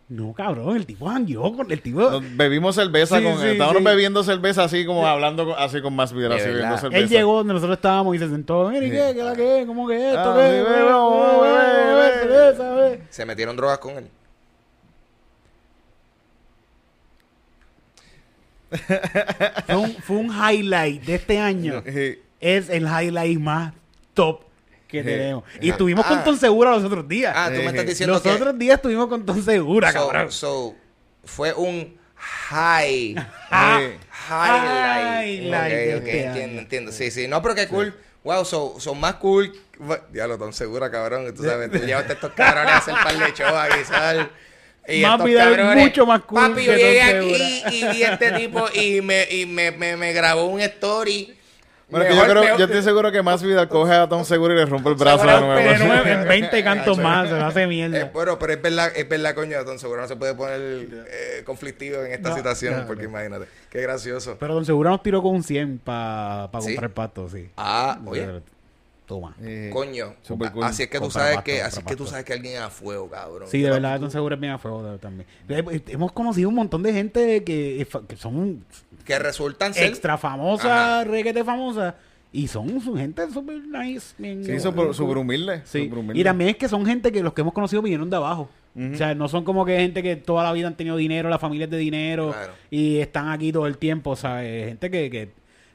No, cabrón, el tipo jangueó con el tipo. Nos bebimos cerveza Sí, con sí, Estábamos sí. bebiendo cerveza así como hablando con- así con más vida. De Así bebiendo cerveza. Él llegó donde nosotros estábamos y se sentó. Mira, ¿y qué? ¿Qué la que es? ¿Cómo que es esto? Ah, ¿Qué? Se metieron drogas con él. Fue un, fue un highlight de este año. Sí. Es el highlight más top que Sí. tenemos. Y Ah. estuvimos con Ah. Ton Segura los otros días. Ah, tú me estás diciendo los que... otros días estuvimos con Ton Segura, so, cabrón. so, fue un high. Ah. Sí. Highlight. Highlight de Ok, ok, este entiendo, entiendo. Sí, sí. No, pero qué cool. Wow, son so más cool. Ya lo tan segura, cabrón. Tú sabes, tú llevaste estos cabrones a hacer par de shows aquí, ¿sabes? Y es cabrones, mucho más cool Papi, yo llegué aquí y vi este tipo y me, y me, me, me grabó un story. Bueno, que yo, creo, yo estoy seguro que más vida coge a Tom Seguro y le rompe el brazo Seguro, de nuevo. En 20 cantos más, se lo hace Eh, mierda. bueno, pero es verdad, es verdad, coño, Don Seguro no se puede poner eh, conflictivo en esta No, situación, no, porque no. imagínate, qué gracioso. Pero Don Segura nos tiró con un 100 para ¿Sí? comprar pasto, sí. Ah, oye, Toma. Eh, coño, Super cool. así es que tú Compra sabes pasto, que, así es que tú sabes que alguien es a fuego, cabrón. Sí, de verdad, Don Segura es bien a fuego también. Eh, Hemos conocido un montón de gente que, que son Que resultan ser extra famosa, reguete famosa, y son su gente super nice. bien- Sí, súper súper humilde. Sí. súper humilde. Y también es que son gente que los que hemos conocido vinieron de abajo. O sea, no son como que gente que toda la vida han tenido dinero, la familia es de dinero Claro. y están aquí todo el tiempo, ¿sabes? Gente que, que,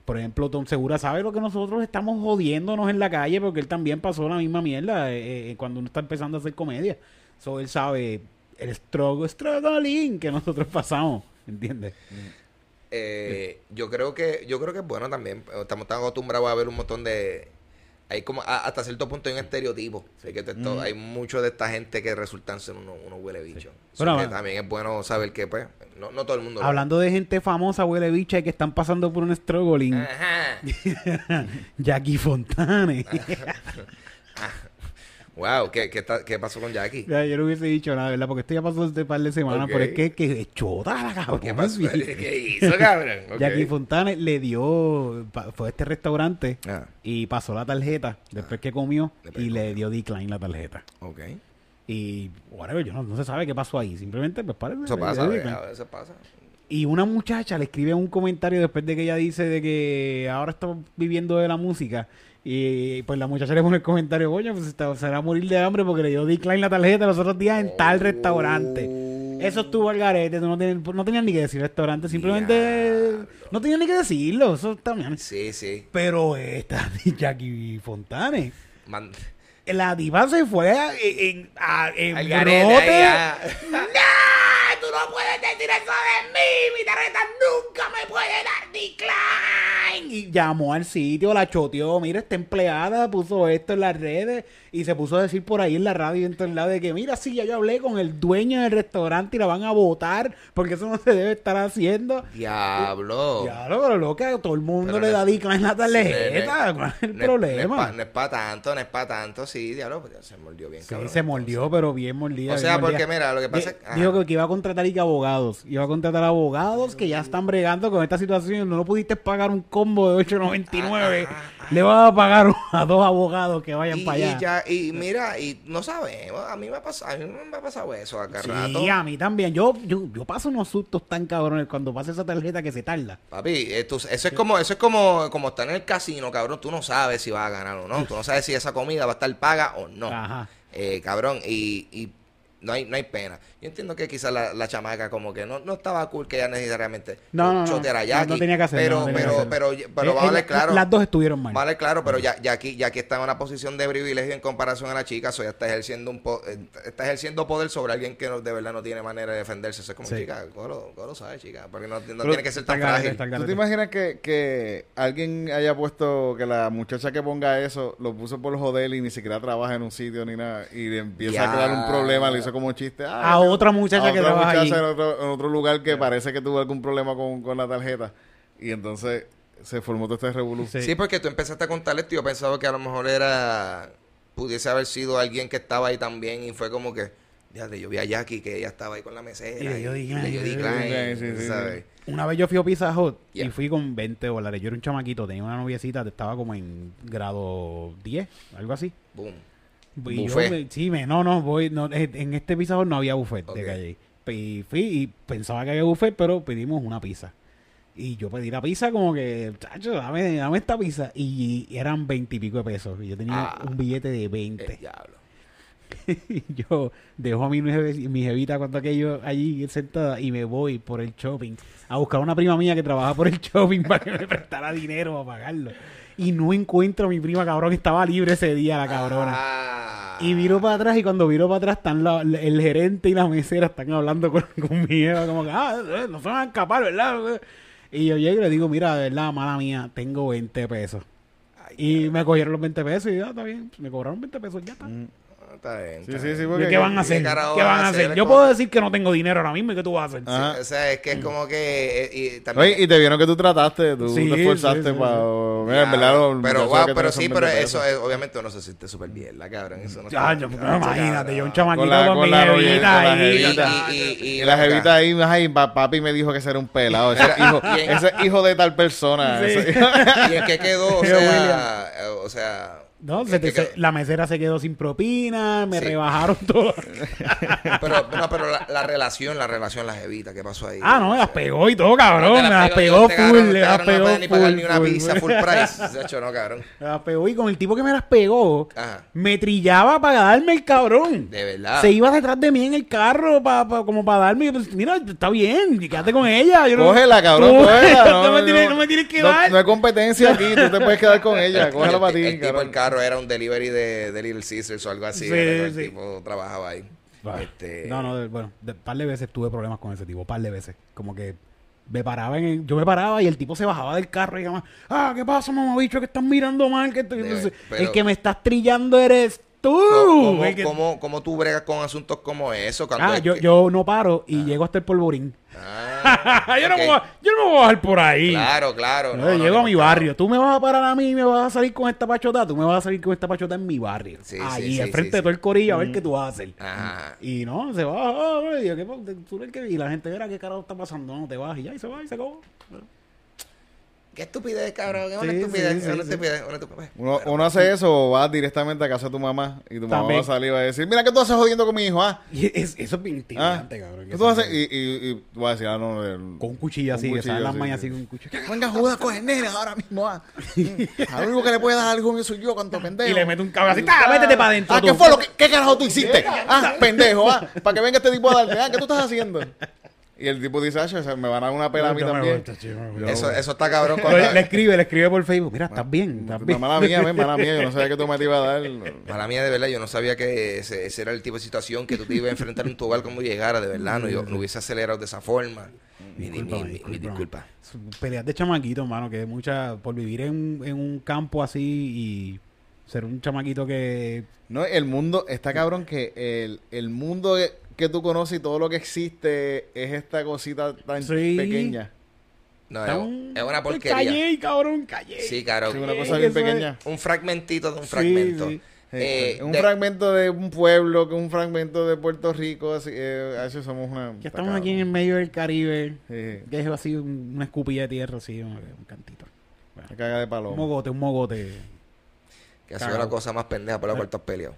por ejemplo, Tom Segura sabe lo que nosotros estamos jodiéndonos en la calle porque él también pasó la misma mierda eh, eh, cuando uno está empezando a hacer comedia. So, él sabe el struggle, struggling que nosotros pasamos, ¿entiendes? eh, yo creo que yo creo que es bueno también estamos tan acostumbrados a ver un montón de hay como a- hasta cierto punto hay un estereotipo Así que esto- hay mucho de esta gente que resultan ser unos, unos huele Bueno, que bueno. también es bueno saber que pues no, no todo el mundo lo- Hablando de gente famosa, huele bicha, y que están pasando por un struggling, Ajá. Jackie Fontane. wow ¿qué, qué, está- qué pasó con Jackie Ya, yo no hubiese dicho nada, ¿verdad? Porque esto ya pasó este par de semanas, pero es que, que chota la cabrón. ¿Qué pasó? ¿Qué hizo, cabrón? Ok. Jackie Fontane le dio, fue a este restaurante Ah, y pasó la tarjeta después que comió Después y le dio decline la tarjeta. ok. Y, whatever, yo no, no se sabe qué pasó ahí. Simplemente, pues, parece. Eso pasa, a veces pasa. Y una muchacha le escribe un comentario después de que ella dice de que ahora está viviendo de la música. Y pues la muchacha le pone el comentario, coño, pues está- se va a morir de hambre porque le dio decline la tarjeta los otros días en tal restaurante. Eso estuvo al garete, no, tenías, no tenías ni que decir restaurante, simplemente Diablo. no tenías ni que decirlo, eso también. Sí, sí. Pero esta Jackie Fontane, Man- la diva se fue en, en Al garete. ¡No! ¡Tú no puedes decir eso de mí! ¡Mi tarjeta nunca me puede dar decline! Y llamó al sitio, la choteó, mira, esta empleada puso esto en las redes y se puso a decir por ahí en la radio en todos lados de que, mira, sí, ya yo hablé con el dueño del restaurante y la van a votar porque eso no se debe estar haciendo. Diablo. Claro, pero loca, todo el mundo Pero le da decline en la tarjeta. ¿Cuál es el No es- problema? No es para tanto, no es para tanto, sí, diablo, pues se mordió bien. Sí, cabrón, se mordió, pero bien mordida. O sea, mordida. porque mira, lo que pasa es-. Dijo que, que iba a contratar y que abogados. Iba a contratar abogados que ya están bregando con esta situación. No lo pudiste pagar un combo de 8.99. Ajá, ajá. Le vas a pagar a dos abogados que vayan Y, para allá. y ya, y mira, y no sabemos, a mí me ha pasado, a mí me ha pasado eso acá rato. Sí, a mí también. Yo, yo, yo paso unos sustos tan cabrones cuando pasa esa tarjeta que se tarda. Papi, esto- eso es como, eso es como, como estar en el casino, cabrón. Tú no sabes si vas a ganar o no. Tú no sabes si esa comida va a estar paga o no. Ajá. Eh, cabrón, y, y no hay, no hay pena. Yo entiendo que quizás la, la chamaca como que no, no estaba cool que ella necesariamente No, no, no. choteara a No, Jackie. no tenía que hacerlo, Pero, pero, hacerlo. pero, pero, Eh, vale eh, claro. Las dos estuvieron mal. Vale, claro, pero ya, ya aquí, ya aquí está en una posición de privilegio en comparación a la chica, so ya está ejerciendo un po- eh, está ejerciendo poder sobre alguien que no- de verdad no tiene manera de defenderse. Eso es como Sí. chica, cógelo, cógelo sabe, chica, porque no, no Pero tiene que ser tan frágil. ¿Tú te imaginas que, que alguien haya puesto, que la muchacha que ponga eso, lo puso por joder y ni siquiera trabaja en un sitio ni nada, y le empieza Ya. a crear un problema, le hizo como un chiste. Ah, A que- otra muchacha a que otra trabaja muchacha allí. en otro, en otro lugar que parece que tuvo algún problema con, con la tarjeta. Y entonces se formó todo este revolución. Sí. Sí, porque tú empezaste a contar esto y yo pensaba que a lo mejor era pudiese haber sido alguien que estaba ahí también y fue como que ya yo vi a Jackie que ella estaba ahí con la mesera Y ¿sabes? Una vez yo fui a Pizza Hut y fui con 20 dólares. Yo era un chamaquito, tenía una noviecita, estaba como en grado 10, algo así. Boom. Y yo sí, me, no, no, voy, no, eh, en este Hut no había buffet de calle. Y fui y pensaba que había buffet, pero pedimos una pizza. Y yo pedí la pizza como que, chacho, dame, dame esta pizza. Y, eran 20 y pico de pesos. Y yo tenía Ah. un billete de 20. diablo. Y yo dejo a mi, mi jevita cuando aquello allí sentada y me voy por el shopping a buscar a una prima mía que trabaja por el shopping para que me prestara dinero para pagarlo. Y no encuentro a mi prima, cabrón, estaba libre ese día, la cabrona. Ah. Y viro para atrás y cuando viro para atrás están la- el gerente y la mesera están hablando con, con mi jeva como que, ah, eh, no se van a escapar, ¿verdad? Y yo llego y le digo, mira, de verdad, mala mía, tengo 20 pesos. Y me cogieron los 20 pesos y ya, está bien, me cobraron 20 pesos, ya está. Ah, está bien, Sí, está sí, bien. sí, ¿Y porque... ¿Qué van a ¿qué hacer? ¿Qué van van a hacer? Yo como- puedo decir que no tengo dinero ahora mismo y ¿qué tú vas a hacer? Sí, o sea, es que es como que eh, y también Oye, y te vieron que tú trataste, tú Sí, te esforzaste sí, sí, para... Mira, en verdad, pero wow, pero sí, pero 20 eso es, obviamente uno se siente súper bien, la cabrón. Eso no Ya, está- yo, no, imagínate, yo un cabrón. chamaquito Con la- con, con mi jevita. Y, la jevita ahí, ay, pa- papi me dijo que ese era un pelado, ese es hijo, ese hijo de tal persona. ¿Y en qué quedó? O Pero sea, o sea... No, la mesera se quedó sin propina, me Sí. rebajaron todo. Pero, no, pero la, la relación, la relación, la jevita, ¿qué pasó ahí? Ah, no, me las pegó y todo, cabrón. la las pegó, pegó cabrón, full, me las cabrón, no pegó puede ni pagar full, ni una pizza full. price. De hecho, no, cabrón. Las pegó y con el tipo que me las pegó, Ajá. me trillaba para darme el cabrón. De verdad. Se iba detrás de mí en el carro pa, pa- como para darme. y yo, pues, Mira, está bien, quédate con ella. Yo no- Cógela, cabrón, No, cógela. no, me tienes, no me tienes que no- dar. No hay competencia aquí, tú te puedes quedar con ella, cógela el, para ti, cabrón. Carro era un delivery de, de Little Caesars o algo así. El sí. tipo trabajaba ahí. Este, No, no, de- bueno, de par de veces tuve problemas con ese tipo, par de veces. Como que me paraba en el- yo me paraba y el tipo se bajaba del carro y llamaba, ah, ¿qué pasa, mamá bicho? Que estás mirando mal. Que estoy-" De- Entonces, pero- el que me estás trillando eres tú. ¿Cómo, que- cómo, cómo tú bregas con asuntos como eso? Cuando Ah, yo, que- yo no paro y llego hasta el polvorín. Ah, yo, no ok. me voy, a- yo no me voy a bajar por ahí. Claro, claro. No, no, llego no, a mi barrio. Tú me vas a parar a mí y me vas a salir con esta pachota. Tú me vas a salir con esta pachota en mi barrio. Sí, Ahí, sí, sí, al frente de todo el corillo, a Mm. ver qué tú vas a hacer. Ajá. Y no, se va. y, yo, ¿qué pa- tú eres que- y la gente verá qué carajo está pasando. No, te vas y ya, y se va y se acabó. Qué estupidez, cabrón. Es una Sí, estupidez. sí, una sí. estupidez. una estupidez. Uno, uno hace eso o vas directamente a casa de tu mamá y tu mamá También. va a salir y va a decir, mira, ¿qué tú haces jodiendo con mi hijo? Ah, Y es- eso es bien ah, intimidante, cabrón. ¿qué tú haces? Y, y, y tú vas a decir, ah, no, el- Con un cuchillo así, que salen las mañas sí. así con un cuchillo. Venga, joda con el nene ahora mismo, ah. Al único que le puede dar algo soy yo, cuánto pendejo. Y le mete un cabrón así. Métete para adentro. Ah, tú. ¿qué fue lo que, qué carajo tú hiciste? Ah, pendejo, ah, para que venga este tipo a darte, ah, ¿qué tú estás haciendo? Y el tipo dice, ah, me van a dar una pela a mí también. Eso, eso está cabrón. Le, Cuando, le escribe, le escribe por Facebook. Mira, estás bien, estás bien. Mala mía, ven, mala mía, yo no sabía que tú me te iba a dar. Mala mía, de verdad, yo no sabía que ese, ese era el tipo de situación que tú te ibas a enfrentar en tu hogar cuando llegara, de verdad. No, yo no hubiese acelerado de esa forma. Mi, mi, mi- Discúlpame, mi- mi discúlpame. disculpa. Peleas de chamaquito, mano, que mucha, por vivir en, en un campo así y ser un chamaquito que No, el mundo, está cabrón que el, el mundo que, tú conoces y todo lo que existe es esta cosita tan Sí. pequeña. No, es, un- es una porquería. Callé, cabrón, callé. Sí, claro. Sí, una cosa bien es- pequeña. Un fragmentito de un Sí, fragmento. sí. Eh, un de- fragmento de un pueblo, que un fragmento de Puerto Rico, así, eh, a eso somos una... Que estamos aquí en el medio del Caribe. Sí, Que es así un- una escupilla de tierra, así, un, un cantito. la caga de Un paloma. mogote, un mogote. Que ha sido la cosa más pendeja por la cual has peleado.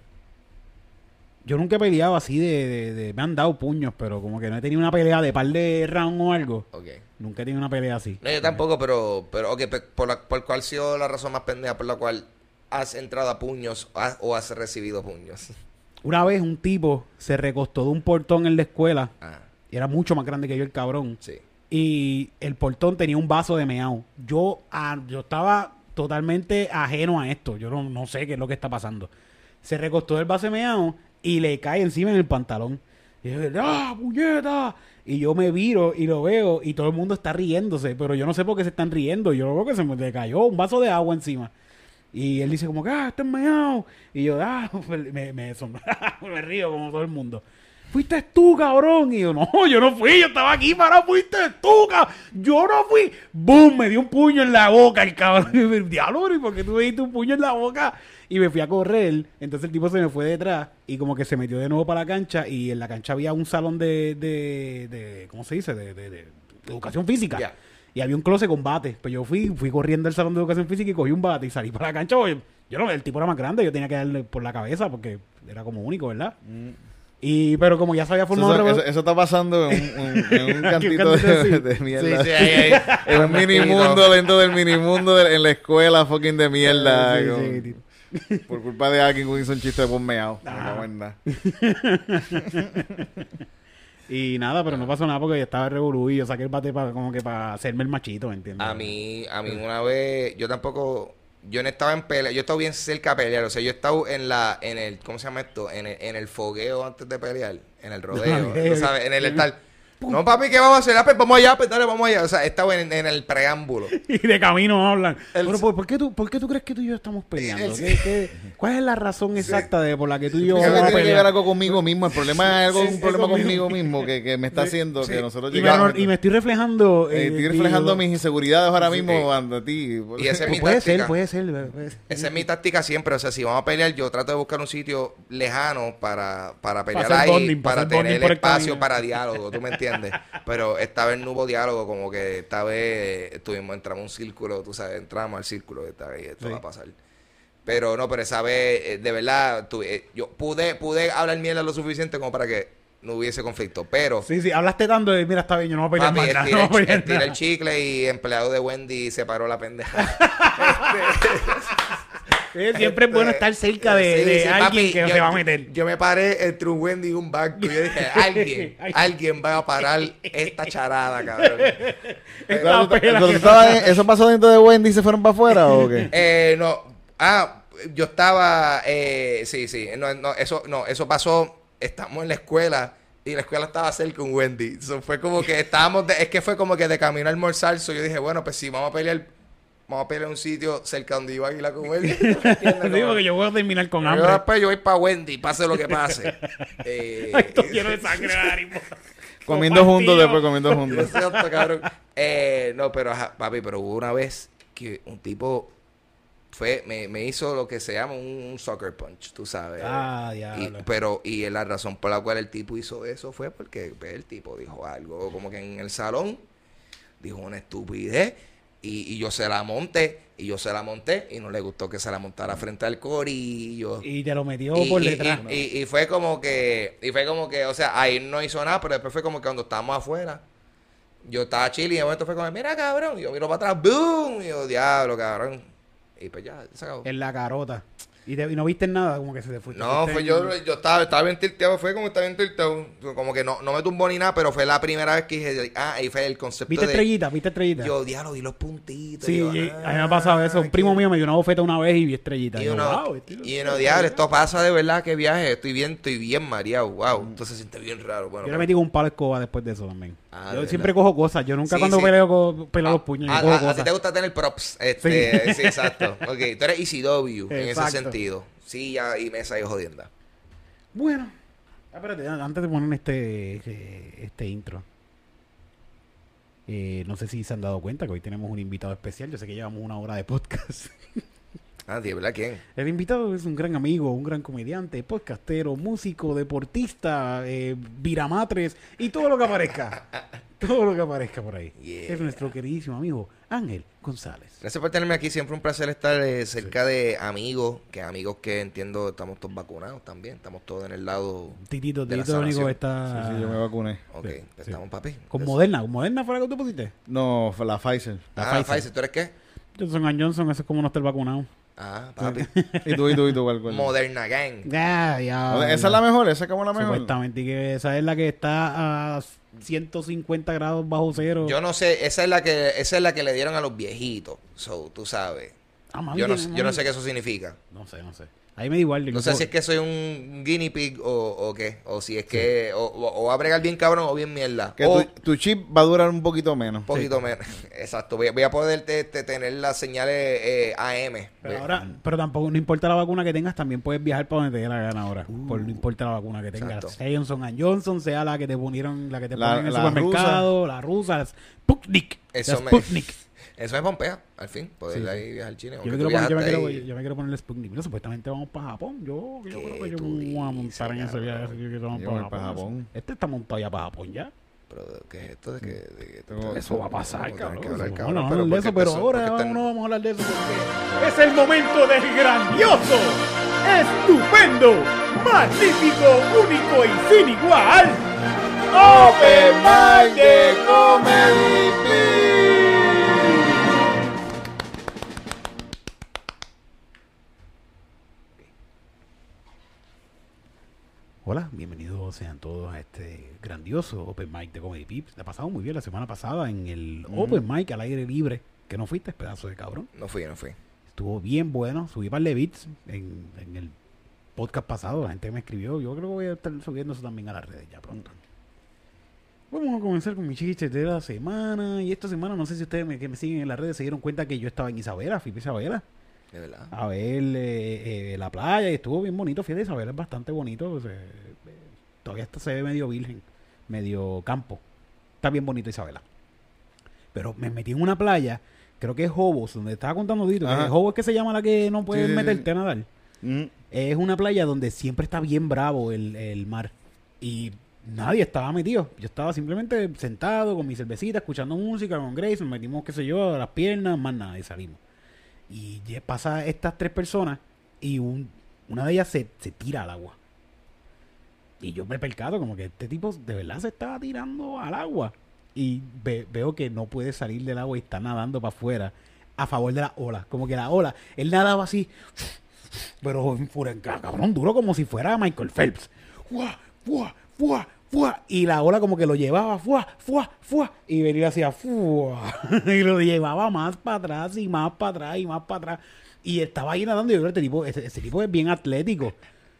Yo nunca he peleado así de, de- de- Me han dado puños, pero como que no he tenido una pelea de par de round o algo. Ok. Nunca he tenido una pelea así. No, yo tampoco, pero, pero ok, por, la, por cuál ha sido la razón más pendeja por la cual has entrado a puños o has recibido puños. una vez un tipo se recostó de un portón en la escuela. Ah, Y era mucho más grande que yo el cabrón. sí. Y el portón tenía un vaso de meao. Yo, ah, yo estaba totalmente ajeno a esto. Yo no, no sé qué es lo que está pasando. Se recostó del vaso de meao y le cae encima en el pantalón. Y yo, ¡ah, puñeta! Y yo me viro y lo veo y todo el mundo está riéndose. Pero yo no sé por qué se están riendo. Yo veo que se me le cayó un vaso de agua encima. Y él dice como que, ah, está meao. Y yo, ah, me, me, me río como todo el mundo. Fuiste tú, cabrón. Y yo, no, yo no fui, yo estaba aquí parado, fuiste tú, cabrón. Yo no fui. ¡Boom! Me dio un puño en la boca el cabrón. Diablo, ¿y por qué tú me diste un puño en la boca? Y me fui a correr. Entonces el tipo se me fue detrás y como que se metió de nuevo para la cancha. Y en la cancha había un salón de, de, de ¿cómo se dice? De, educación física. Y había un closet con bate. Pues yo fui, fui corriendo al salón de educación física y cogí un bate y salí para la cancha. Oye, yo no, el tipo era más grande, yo tenía que darle por la cabeza porque era como único, ¿verdad? Y, pero como ya se había formado eso- eso está pasando en un, en cantito de, mierda. Sí, sí, ahí, ahí. En un minimundo dentro del minimundo de- en la escuela fucking de mierda. Sí, sí. Por culpa de alguien que hizo un chiste de bombeado. Ah. No. Y nada, pero no pasó nada porque yo estaba revolú y yo saqué el bate para como que para hacerme el machito, ¿me entiendes? A mí, a mí una vez, yo tampoco, yo no estaba en pelea, yo he estado bien cerca de pelear, o sea, yo he estado en la, en el, ¿cómo se llama esto? En el, en el fogueo antes de pelear, en el rodeo, tú sabes, en el estar, no papi, ¿qué vamos a hacer? Ah, pues vamos allá, pues dale, vamos allá, o sea, he estado en, en el preámbulo. Y de camino hablan. El- Pero, ¿por, por qué tú, ¿por qué tú crees que tú y yo estamos peleando? El- ¿Qué- qué- cuál es la razón exacta de por la que tú y yo vamos a que pelear? algo conmigo mismo. El problema es algo, un problema conmigo. mismo que, que me está haciendo que nosotros llegamos. y me estoy reflejando. eh, eh, estoy reflejando mis inseguridades ahora mismo ante ti. Y esa es mi Puede táctica. ser, puede ser. puede ser. Esa es mi táctica siempre. O sea, si vamos a pelear, yo trato de buscar un sitio lejano para, para pelear ahí, para tener espacio para diálogo, ¿tú me entiendes? Pero esta vez no hubo diálogo, como que esta vez estuvimos, entramos a un círculo, tú sabes, entramos al círculo esta vez y esto Sí. va a pasar. Pero no, pero esa vez, eh, de verdad, tu- eh, yo pude, pude hablar mierda lo suficiente como para que no hubiese conflicto. Pero, Sí, sí, hablaste tanto de, mira, está bien, yo no voy a pelear papi, estiré, no el, el chicle y empleado de Wendy se paró la pendeja. Siempre es bueno estar cerca de, Sí, de sí, alguien papi, que yo, se va a meter. Yo me paré entre un Wendy y un banco. Y yo dije, alguien, alguien va a parar esta charada, cabrón. Pero que- estabas en- ¿Eso pasó dentro de Wendy y se fueron para afuera o qué? Eh, no, ah, yo estaba, eh, sí, sí, no, no, eso, no, eso pasó, estamos en la escuela y la escuela estaba cerca un Wendy. So, fue como que estábamos, de- es que fue como que de camino a almorzar, so, yo dije, bueno, pues si vamos a pelear, vamos a pelear un sitio cerca donde iba a ir con Wendy. ¿entiendes? Sí, porque yo voy a terminar con Yo hambre. después yo voy para Wendy, pase lo que pase. Eh, de sangre. Comiendo juntos, después comiendo juntos. Eh, no, pero ajá, papi, pero hubo una vez que un tipo fue, me, me hizo lo que se llama un, un soccer punch, tú sabes. Ah, Y- pero, y la razón por la cual el tipo hizo eso fue porque pues, el tipo dijo algo, como que en el salón dijo una estupidez. Y, y yo se la monté, y yo se la monté, y no le gustó que se la montara frente al corillo. Y te lo metió Y, por y- detrás. y- fue como que, y fue como que, o sea, ahí no hizo nada, pero después fue como que cuando estábamos afuera, yo estaba chile y de momento fue como, mira cabrón, y yo miro para atrás, boom, y yo, diablo, cabrón. Y pues ya, se acabó. En la carota. Y, te- y no viste nada, como que se te fue. No, fue yo, yo estaba, estaba bien tilteado, fue como estaba bien tilteado, como que no, no me tumbó ni nada, pero fue la primera vez que dije, ah, ahí fue el concepto ¿Viste de, estrellita? ¿Viste estrellita? yo, diablo, vi los puntitos. sí, yo, ah, a mí me ha pasado eso. Un primo mío me dio una bofeta una vez y vi estrellita. Y yo, uno, wow, este- y uno, diablo, esto pasa de verdad, que viaje, estoy bien, estoy bien mareado, wow, entonces se siente bien raro, bueno. Yo le metí con un palo de escoba después de eso también. Ah, yo siempre cojo cosas. Yo nunca Sí, cuando sí. peleo peleo Ah, los puños, yo a, cojo a- a ti cosas. te gusta tener props. Este, sí. exacto. Ok, tú eres ECW en ese sentido. Silla y mesa y jodienda. Bueno. Espérate, antes de poner este, este, este intro. Eh, no sé si se han dado cuenta que hoy tenemos un invitado especial. Yo sé que llevamos una hora de podcast. Ah, ¿de verdad quién? El invitado es un gran amigo, un gran comediante, podcastero, músico, deportista, eh, viramatres y todo lo que aparezca. todo lo que aparezca por ahí. Yeah. Es nuestro queridísimo amigo Ángel González. Gracias por tenerme aquí. Siempre un placer estar eh, cerca de amigos. Que amigos que entiendo estamos todos vacunados también. Estamos todos en el lado. Titito, De Titito único está Sí, sí, yo me vacuné. Ok, Sí, sí. estamos papi. con Eso. Moderna. ¿Con Moderna fue la que tú pusiste? No, fue la Pfizer. La Ah, Pfizer. Pfizer. ¿Tú eres qué? Johnson Johnson, eso es como no estar vacunado. Ah, papi. ¿Y tú, y tú, y tú? ¿Cuál, cuál? Moderna Gang. Ya, ya, Esa es la mejor, esa es como la mejor. Supuestamente, y que esa es la que está a 150 grados bajo cero. Yo no sé, esa es la que esa es la que le dieron a los viejitos. So, tú sabes. Ah, mami, Yo no, tiene- yo no sé qué eso significa. No sé, no sé. Ahí me da igual. No sé si es que soy un guinea pig o, o qué. O si es que. O, o- o va a bregar bien cabrón o bien mierda. Que o tu, tu chip va a durar un poquito menos. un poquito menos. Exacto. Voy a, voy a poder te- te- tener las señales eh, AM. Pero ahora, pero tampoco, no importa la vacuna que tengas, también puedes viajar para donde te dé la gana ahora. Por, no importa la vacuna que tengas. Sea Johnson Johnson, sea la que te ponieron, la que te La- ponen en el la supermercado, la rusa, la Sputnik. Eso la me- Sputnik. Eso me pompea, al fin. Poder Sí, sí. ahí viajar al Chile. Yo me, quiero poner, yo, me quiero, yo me quiero poner el Sputnik. Mira, supuestamente vamos para Japón. Yo, yo ¿Qué creo que yo me voy a montar en ese viaje. así que vamos Yo para para Japón. Japón. Este está montado ya para Japón ya. Pero, ¿qué es esto de que.? de que- Tengo- Eso va a pasar, Vamos a tener cabrón. No, no, pero de eso, pero ahora no vamos a hablar de eso porque es el momento del grandioso, estupendo, magnífico, único y sin igual. Open Mic de Comedy Hola, bienvenidos sean todos a este grandioso Open Mic de Comedy Pips. La pasamos muy bien la semana pasada en el Open Mic al aire libre. Que no fuiste, pedazo de cabrón. No fui, no fui. Estuvo bien bueno. Subí par de beats en, en el podcast pasado. La gente me escribió. Yo creo que voy a estar subiendo eso también a las redes ya pronto. Vamos a comenzar con mis chistes de la semana. Y esta semana, no sé si ustedes me- que me siguen en las redes se dieron cuenta que yo estaba en Isabela. Fui a Isabela De verdad. a ver eh, eh, la playa y estuvo bien bonito. Fíjate, Isabela es bastante bonito. pues, eh, todavía está, se ve medio virgen, medio campo. Está bien bonito Isabela. Pero me metí en una playa, creo que es Hobos, donde estaba contando Dito. que. Hobos es que se llama la que no puedes sí, meterte a nadar. Mm. Es una playa donde siempre está bien bravo el, el mar. Y nadie estaba metido. Yo estaba simplemente sentado con mi cervecita, escuchando música con Grace. Nos metimos, qué sé yo, a las piernas, más nada, y salimos. Y pasa estas tres personas y un- una de ellas se, se tira al agua. Y yo me he percado como que este tipo de verdad se estaba tirando al agua. Y ve- veo que no puede salir del agua y está nadando para afuera a favor de la ola. Como que la ola, él nadaba así, pero cabrón, duro como si fuera Michael Phelps. ¡Fua! ¡Fua! ¡Fua! ¡Fua! Y la ola como que lo llevaba, ¡fua! ¡Fua! ¡Fua! Y venía hacia ¡fua! Y lo llevaba más para atrás y más para atrás y más para atrás. Y estaba ahí nadando. Y yo creo que este tipo, ese, ese tipo es bien atlético.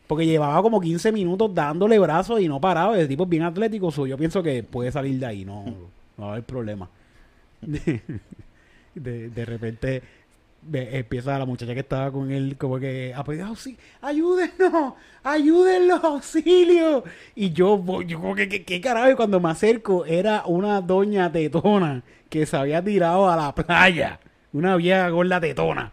Porque llevaba como 15 minutos dándole brazos y no paraba. Ese tipo es bien atlético. so yo pienso que puede salir de ahí. No, no va a haber problema. De, de repente empieza la muchacha que estaba con él como que a pedir auxilio, ayúdenos, ayúdenlo, auxilio. Y yo, yo como que, ¿qué carajo? Y cuando me acerco era una doña tetona que se había tirado a la playa. Una vieja gorda tetona.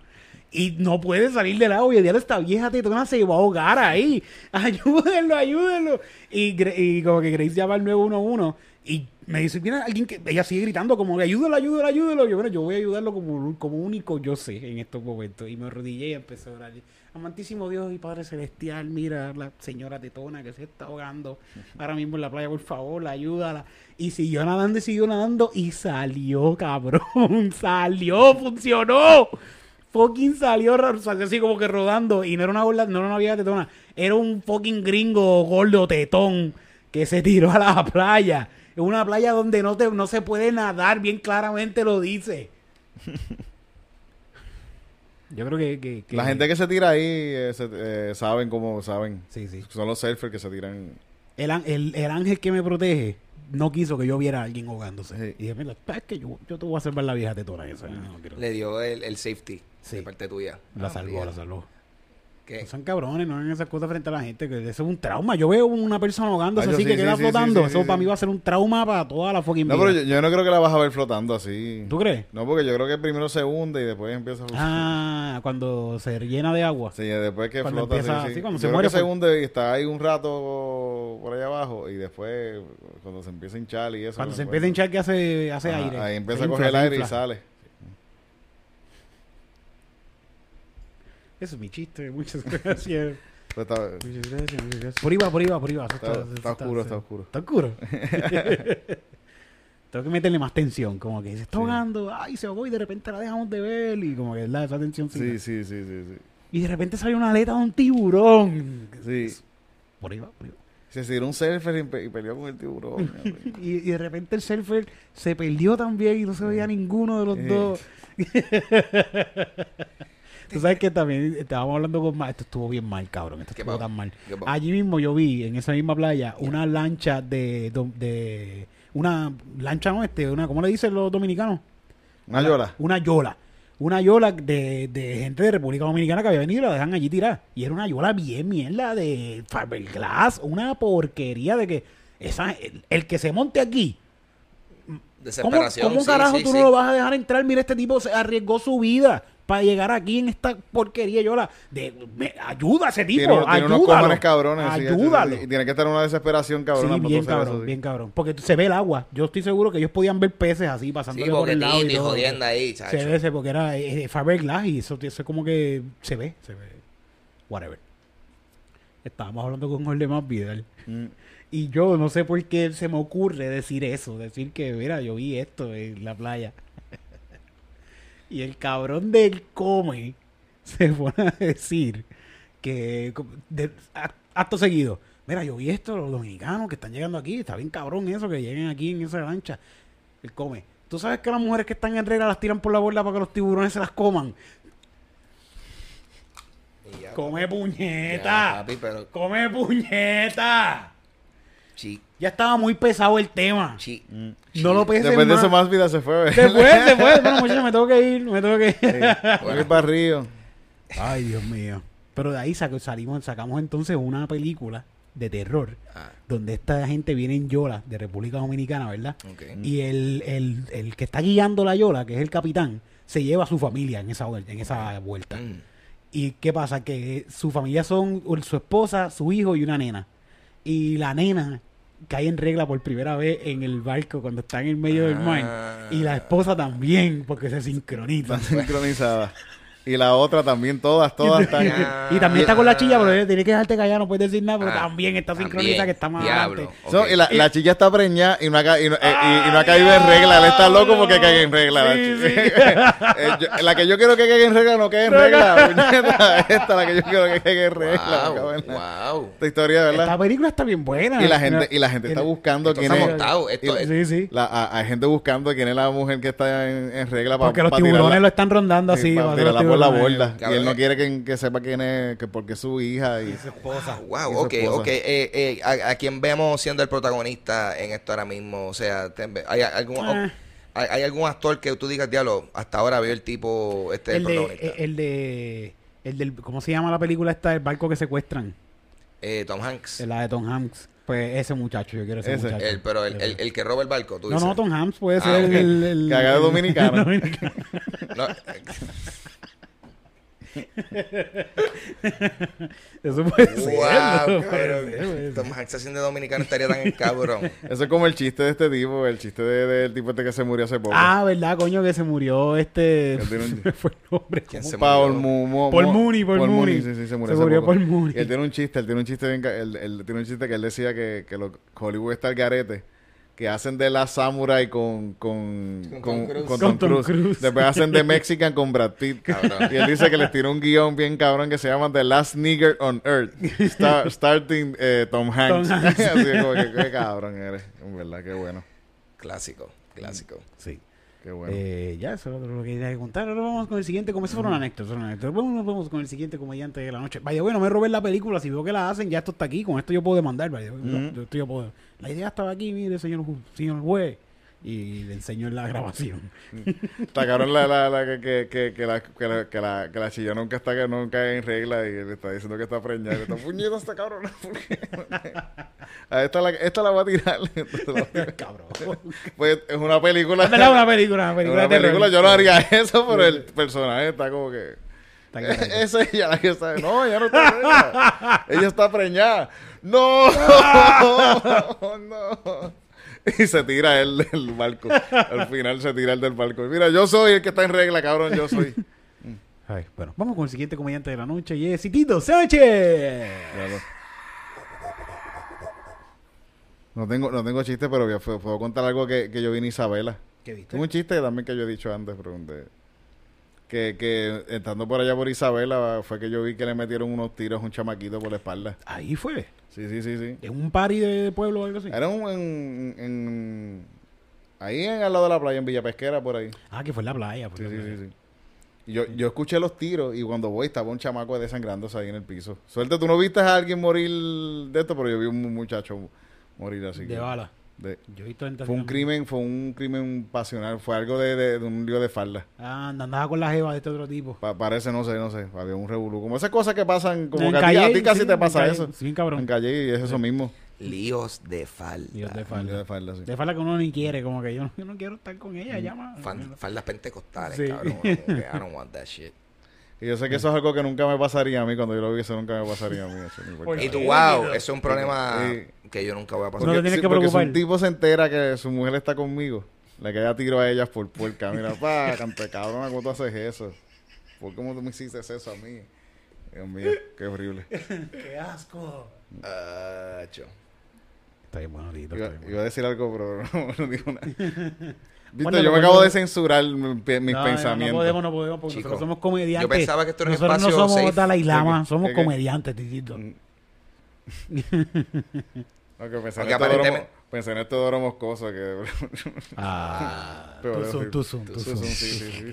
Y no puede salir del agua. Y el día de esta vieja tetona se va a ahogar ahí. Ayúdenlo, ayúdenlo. Y, y como que Grace llama al 911 y me dice, mira, alguien que... Ella sigue gritando como ayúdalo, ayúdalo, ayúdalo. Yo, bueno, yo voy a ayudarlo como, como único yo sé en estos momentos. Y me arrodillé y empecé a orar. Amantísimo Dios y Padre Celestial, mira la señora tetona que se está ahogando ahora mismo en la playa, por favor, ayúdala. Y siguió nadando y siguió nadando y salió, cabrón. Salió, funcionó. Fucking salió, salió así como que rodando. Y no era una gorda, no era una vieja tetona. Era un fucking gringo gordo tetón que se tiró a la playa. Es una playa donde no, te, no se puede nadar, bien claramente lo dice. Yo creo que... que- que- La gente que se tira ahí eh, se- eh, saben cómo saben. Sí, sí. Son los surfers que se tiran. El, el, el ángel que me protege no quiso que yo viera a alguien ahogándose. Sí. Y dije, mira, es que yo, yo te voy a salvar la vieja tetona esa. no quiero". Le dio el, el safety Sí. de parte tuya. La Ah, salvó, la salvó. ¿Qué? No sean cabrones, no hagan esas cosas frente a la gente, que eso es un trauma. Yo veo una persona ahogándose Ay, yo así sí, que sí, queda sí, flotando. eso para mí va a ser un trauma para toda la fucking No, vida. pero yo, yo no creo que la vas a ver flotando así. ¿Tú crees? No, porque yo creo que primero se hunde y después empieza a Ah, cuando se llena de agua. Sí, después que Cuando flota empieza- sí, sí. sí, cuando Yo se creo muere que se por- hunde y está ahí un rato por allá abajo y después cuando se empieza a hinchar y eso. Cuando se después- empieza a hinchar que hace, hace Ajá, aire. Ahí empieza Se a infla, coger el aire y sale. Ese es mi chiste. Muchas gracias. Está, Muchas gracias, muchas gracias. Por ahí va, por ahí va, por ahí va. Eso está- está oscuro, está oscuro. ¿Está oscuro? Tengo que meterle más tensión, como que se está ahogando, ay, se ahogó y de repente la dejamos de ver y como que es la esa tensión. Sí, sí, sí, sí, sí. Y de repente sale una aleta de un tiburón. Sí. Por ahí va, por ahí va. Se tiró un surfer y, pe- y peleó con el tiburón. Y, y de repente el surfer se perdió también y no se veía ninguno de los Sí. dos. Tú sabes que también estábamos hablando con. Esto estuvo bien mal, cabrón. Esto ¿Qué estuvo tan mal. Allí mismo yo vi, en esa misma playa, una lancha de, de. Una lancha, ¿no? Este, una, ¿Cómo le dicen los dominicanos? Una llora. Una yola. Una yola de, de gente de República Dominicana que había venido y la dejan allí tirar. Y era una yola bien mierda de Faberglass. Una porquería de que. Esa, el, el que se monte aquí. ¿Cómo, cómo sí, carajo sí, tú sí. no lo vas a dejar entrar? Mira, este tipo se arriesgó su vida para llegar aquí en esta porquería yola. De, me- ayuda a ese tipo. Tiene, tiene unos ayúdalo, cojones cabrones. Ayúdalo. Tiene que estar en una desesperación cabrona. Sí, bien cabrón, eso, sí. bien cabrón. Porque se ve el agua. Yo estoy seguro que ellos podían ver peces así pasando Sí, por el lado. y todo. jodiendo ahí, chacho. Se ve ese porque era eh, eh, Faberglass y eso, eso como que se ve, se ve. Whatever. Estábamos hablando con Jorge Más Vidal. Mm. Y yo no sé por qué se me ocurre decir eso. Decir que, mira, yo vi esto en la playa. Y el cabrón del come se pone a decir que de- acto seguido. Mira, yo vi esto, los dominicanos que están llegando aquí. Está bien cabrón eso, que lleguen aquí en esa lancha. El come. Tú sabes que las mujeres que están en regla las tiran por la borda para que los tiburones se las coman. Ya, Come puñeta. papi, pero Come puñeta. Ya estaba muy pesado el tema. chi. No lo peses Después de más. eso, más vida se fue. Se fue, se fue. Bueno, muchachos, me tengo que ir, me tengo que ir. Voy para Río. Ay, Dios mío. Pero de ahí sac- salimos, sacamos entonces una película de terror Ah, donde esta gente viene en Yola de República Dominicana, ¿verdad? Y el, el, el que está guiando la Yola, que es el capitán, se lleva a su familia en esa, en esa vuelta. Mm. ¿Y qué pasa? Que su familia son su esposa, su hijo y una nena. Y la nena cae en regla por primera vez en el barco cuando está en el medio del mar. Ah. Y la esposa también, porque se sincronizan. Están sincronizadas. Y la otra también, todas, todas están. Ah. y también está con la chilla, pero tiene que dejarte callar, no puedes decir nada, pero Ah, también está también. sincronizada que está más adelante. Y la, la chica está preñada y no ha, ca- y no, eh, y- y no ha caído en regla. Él está loco porque caiga en regla. la, Sí. Eh, yo- la que yo quiero que caiga en regla no cae en regla. Esta la que yo quiero que caiga en regla. Wow, wow. Esta historia, ¿verdad? Esta película está bien buena. Y la gente, y la gente está buscando quién está es. montado. Esto y- es- Sí, sí. La, a- hay gente buscando quién es la mujer que está en, en regla para Porque los tiburones lo están rondando así. La tiburones. borda. Y Cabrón. él no quiere que, que sepa quién es, que porque es su hija y esposa. Wow, Y su ok, esposa. ok. Eh, eh, a, a quien vemos siendo el protagonista en esto ahora mismo? O sea, ¿hay algún, Ah. hay, hay algún actor que tú digas, diablo, hasta ahora veo el tipo, este, el, El de, protagonista? el de. El del. ¿Cómo se llama la película esta? El barco que secuestran. Eh, Tom Hanks. La de Tom Hanks. Pues ese muchacho, yo quiero ese, Ese. muchacho. El, pero el, el, el que roba el barco, tú no, dices. no, Tom Hanks puede Ah, ser ok. el, el, Que haga de el- dominicano. dominicano. No, Eso puede ser. wow, cabrón. ser, puede ser. Tom Hanks haciendo dominicano estaría tan cabrón. Eso es como el chiste de este tipo, el chiste de- del tipo este que se murió hace poco. Ah, ¿verdad, coño? Que se murió este. Un- se fue el nombre. ¿Quién se Paul murió? Mu- Mu- Paul Mooney, Paul Mooney. Sí, sí, se Se murió, hace murió. Paul Mooney. Y él tiene un chiste, él tiene un chiste bien él, él tiene un chiste que él decía que, que Hollywood está el garete, que hacen de la Samurai con con, Con con, Tom Cruise. con Con Tom Tom Cruise. Cruise. Después hacen de Mexican con Brad Pitt. Cabrón. Y él dice que les tiró un guion bien cabrón que se llama The Last Nigger on Earth. Star- starting eh, Tom Hanks. Tom Hanks. Así como que qué cabrón eres. En verdad, qué bueno. Clásico, clásico. Sí. Qué bueno. Eh, ya, eso es lo que quería contar. Ahora vamos con el siguiente. Como eso fueron anécdotas. fueron anécdotas. Vamos, vamos con el siguiente comediante de la noche. Vaya, bueno, me robé la película. Si veo que la hacen, ya esto está aquí. Con esto yo puedo demandar. Vaya, yo- esto yo puedo. La idea estaba aquí, mire, señor, señor juez. Y le enseño en la grabación. Está cabrón la, la, la que, que, que, la, que, la, que, la, que la chilla nunca está que nunca en regla y le está diciendo que está preñada. Está puñeta esta cabrona. ¿por qué? A esta la, esta la va a tirar. Cabrón. Pues es una película. Es una película, una película. una película, yo no haría eso, pero el personaje está como que. Esa es ella la que está. No, ella no está preñada. ella está preñada. ¡No! ¡No! Y se tira él del barco. Al final se tira él del barco. Mira, yo soy el que está en regla, cabrón. Yo soy. Ay, bueno, vamos con el siguiente comediante de la noche. Y es Citito Sánchez. No tengo, no tengo chiste, pero voy a- puedo contar algo que, que yo vi en Isabela. ¿Qué viste? Un chiste también que yo he dicho antes, pero de- que, que estando por allá por Isabela fue que yo vi que le metieron unos tiros a un chamaquito por la espalda. Ahí fue. Sí, sí, sí, sí. ¿En un party de pueblo o algo así? Era un, en, en- ahí en, al lado de la playa, en Villa Pesquera, por ahí. Ah, que fue en la playa. fue Sí, sí, sí, sí. Yo, yo escuché los tiros y cuando voy estaba un chamaco desangrándose ahí en el piso. Suerte, tú no viste a alguien morir de esto, pero yo vi un muchacho morir así. De que- bala. De- Yo he visto gente fue un crimen, fue un crimen pasional, fue algo de, de- de un lío de falda. Ah, andaba con la jeva de este otro tipo. Pa- parece, no sé, no sé, había un revolú. Como esas cosas que pasan, como En que a ti, a Calle, ti casi sí, te pasa Calle, eso. sí, cabrón. En calle y es eso mismo. Líos de falda. Dios de falda. de falda, sí. De falda que uno ni quiere, como que yo, no- yo no quiero estar con Mm. ella, llama. Fan- faldas pentecostales, Sí. cabrón. como que I don't want that shit. Y yo sé que eso es algo que nunca me pasaría a mí, cuando yo lo vi, eso nunca me pasaría a mí. eso Y tú, wow, eso es un problema Sí. que yo nunca voy a pasar. No te Porque, tienes sí, que porque si preocupar. un tipo se entera que su mujer está conmigo, le cae a tiro a ellas por puerca. Mira, pa, cante cabrón, ¿cómo tú haces eso? ¿Por cómo tú me hiciste eso a mí? Dios mío, qué horrible. ¡Qué asco! Ah, cho. Está bien ahorita. Iba, está bien iba a decir algo, pero no, no digo nada. Viste, Bueno, yo me acabo de censurar mi- mis No, pensamientos. No podemos, no podemos, porque Chico, nosotros somos comediantes. yo pensaba que esto era un nosotros espacio no somos safe. Dalai Lama, ¿Qué, qué, somos qué, qué? comediantes, titito. Mm. Ok, pensé, en esto aparentemente- Doro- pensé en esto de Oro Moscoso que... Ah, tú decir- tú son, tú Tú son. son, sí, sí.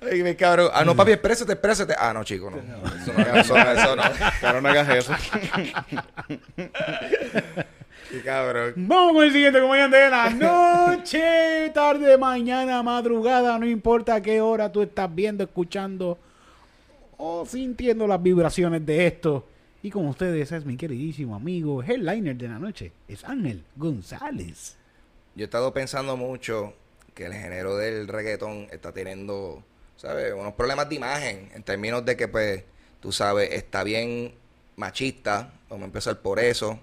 Ay, me cabrón. Ah, no, papi, exprésate, exprésate. Ah, no, chico, no. Eso no, eso no, eso no. Claro, no hagas eso. Cabrón. Vamos con el siguiente comediante de la noche, tarde, mañana, madrugada, no importa qué hora tú estás viendo, escuchando o sintiendo las vibraciones de esto. Y con ustedes es mi queridísimo amigo, headliner de la noche, es Ángel González. Yo he estado pensando mucho que el género del reggaetón está teniendo, ¿sabes? Unos problemas de imagen en términos de que, pues, tú sabes, está bien machista, vamos a empezar por eso.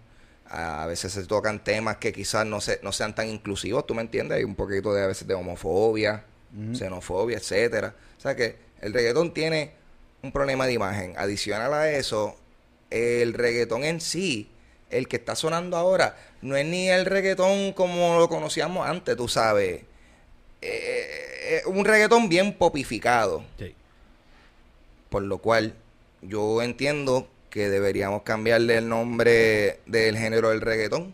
A veces se tocan temas que quizás no, se, no sean tan inclusivos, ¿tú me entiendes? Hay un poquito de a veces de homofobia, xenofobia, etcétera. O sea que el reggaetón tiene un problema de imagen. Adicional a eso, el reggaetón en sí, el que está sonando ahora, no es ni el reggaetón como lo conocíamos antes, tú sabes. Eh, eh, un reggaetón bien popificado. Sí. Por lo cual, yo entiendo que deberíamos cambiarle el nombre del género del reggaetón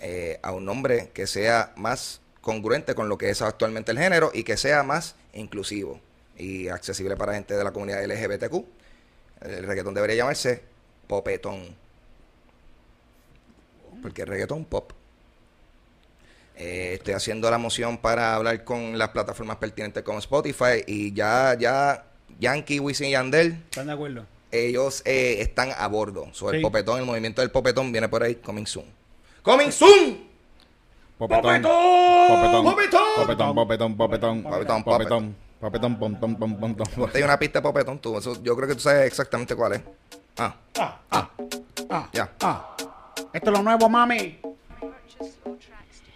eh, a un nombre que sea más congruente con lo que es actualmente el género y que sea más inclusivo y accesible para gente de la comunidad LGBTQ. El reggaetón debería llamarse popetón. Porque el reggaetón pop. Eh, estoy haciendo la moción para hablar con las plataformas pertinentes como Spotify y ya, ya Yankee, Wisin y Yandel ¿Están de acuerdo? Ellos eh, están a bordo. Sobre Sí. el popetón, el movimiento del popetón viene por ahí, coming soon. ¡Coming soon! Popetón. ¡Popetón! Popetón. Popetón, popetón, popetón. Popetón, Popetón. Popetón, pom, pom, pom, pom, pom. Ponte ahí una pista de popetón tú. Eso, yo creo que tú sabes exactamente cuál es. Ah, Ah, ah, ah, ya. ah. Esto es lo nuevo, mami.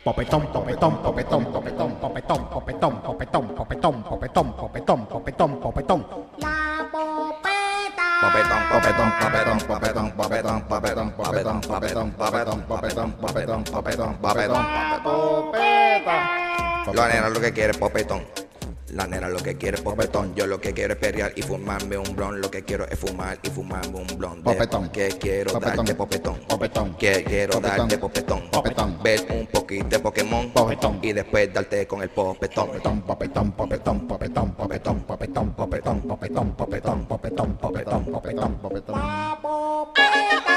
Popetón, popetón, popetón, popetón, popetón, popetón, popetón, popetón, popetón, popetón, popetón, popetón. Popetón, popetón, popetón, popetón, popetón, popetón, popetón, popetón, popetón, popetón, popetón, popetón, popetón, popetón. La nena lo que quiere es popetón. La nena lo que quiere es popetón. Yo lo que quiero es perrear y fumarme un blon. Lo que quiero es fumar y fumarme un blon. Popetón. Que quiero Popetón. darte popetón. Popetón. Que quiero Popetón. darte popetón. Popetón. Ver un poquito de Pokémon. Popetón. Y después darte con el popetón. Popetón, popetón, popetón, popetón, popetón, popetón, popetón, popetón, popetón, popetón, popetón, popetón, popetón. Popetón,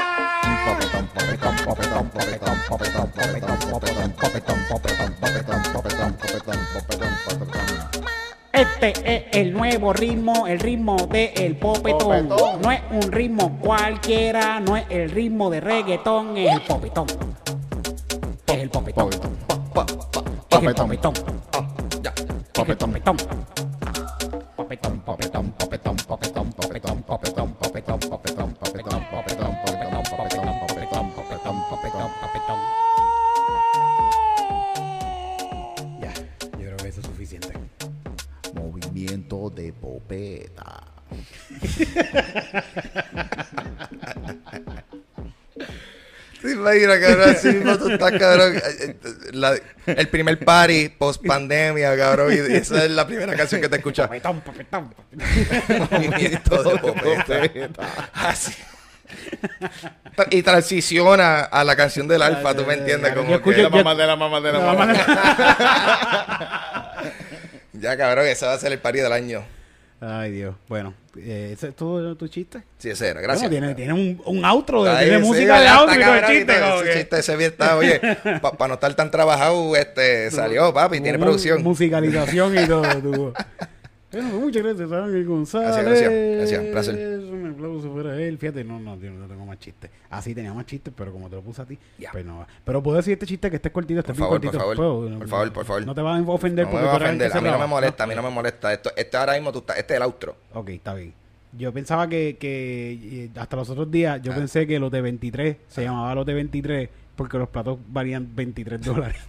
Este es el nuevo ritmo, el ritmo de el popetón. Popetón. No es un ritmo cualquiera, no es el ritmo de reggaetón, es el popetón. Es el popetón. Es el Popetón. popetón. Popetón, popetón, popetón, popetón, popetón, popetón, popetón, de popeta. Te imaginas, cabrón, así mismo tú estás, cabrón. La- el primer party post pandemia, cabrón. Y esa es la primera canción que te escuchas. Movimiento de popeta. Así. Y transiciona a la canción del alfa, tú me entiendes. Yo Como que- La mamá de la mamá de la La mamá. Ya, cabrón, ese va a ser el party del año. Ay, Dios. Bueno, eh, ¿ese es tu, tu chiste? Sí, ese era. Gracias. Bueno, tiene, tiene un, un outro, de, Ay, tiene sí, música de outro y todo el chiste. ese que- chiste ese bien está, oye, para no estar tan trabajado, este, salió, papi, tiene producción. Musicalización y todo. Bueno, muchas gracias, Ángel González. Gracias, gracias, gracias, placer. Aplauso para él. Fíjate, no, no, yo no tengo más chistes. Así tenía más chistes, pero como te lo puse a ti, Ya. pues no va. Pero puedo decir este chiste que esté cortito, esté Por bien favor, por cortito. favor. ¿Puedo? Por favor, por favor. No te vas a ofender No me porque va a ofender, a mí no me molesta, a mí no me molesta. Esto, este ahora mismo tú estás, este es el outro. Ok, está bien. Yo pensaba que, que eh, hasta los otros días, yo Ah. pensé que los de 23 se llamaba los de 23 porque los platos valían 23 dólares.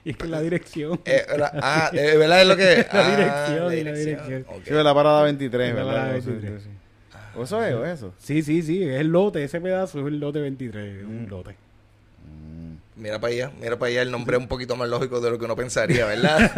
Eh, y es que la dirección. eh, la- ah, eh, ¿verdad? Es lo que. La ah, dirección, la dirección. Ok. Sí, de la parada 23, La ¿verdad? parada Sí, 23. sí, sí. ¿O eso es o eso? Sí, sí, sí, es el lote, ese pedazo es el lote 23, un lote. Mira para allá, mira para allá, el nombre es un poquito más lógico de lo que uno pensaría, ¿verdad?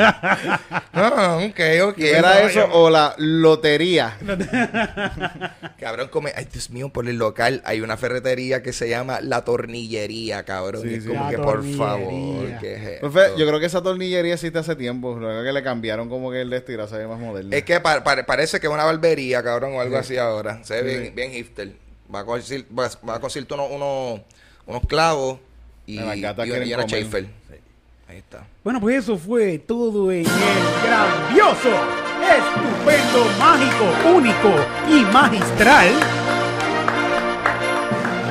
ah, ok, ok. ¿Era eso yo- o la lotería? Cabrón, come. Ay, Dios mío, por el local hay una ferretería que se llama La Tornillería, cabrón. Sí, y es sí. como La que, por favor. ¿qué es Pues yo creo que esa tornillería existe hace tiempo. Luego que le cambiaron como que el de se ve más moderno. Es que pa- pa- parece que es una barbería, cabrón, o algo así ahora. Se ve bien, bien hifter. Va a conseguir, va, va a conseguirte unos, unos, unos clavos y, Las gatas y, quieren y una comer. chafer. Ahí está. Bueno, pues eso fue todo en el grandioso, estupendo, mágico, único y magistral.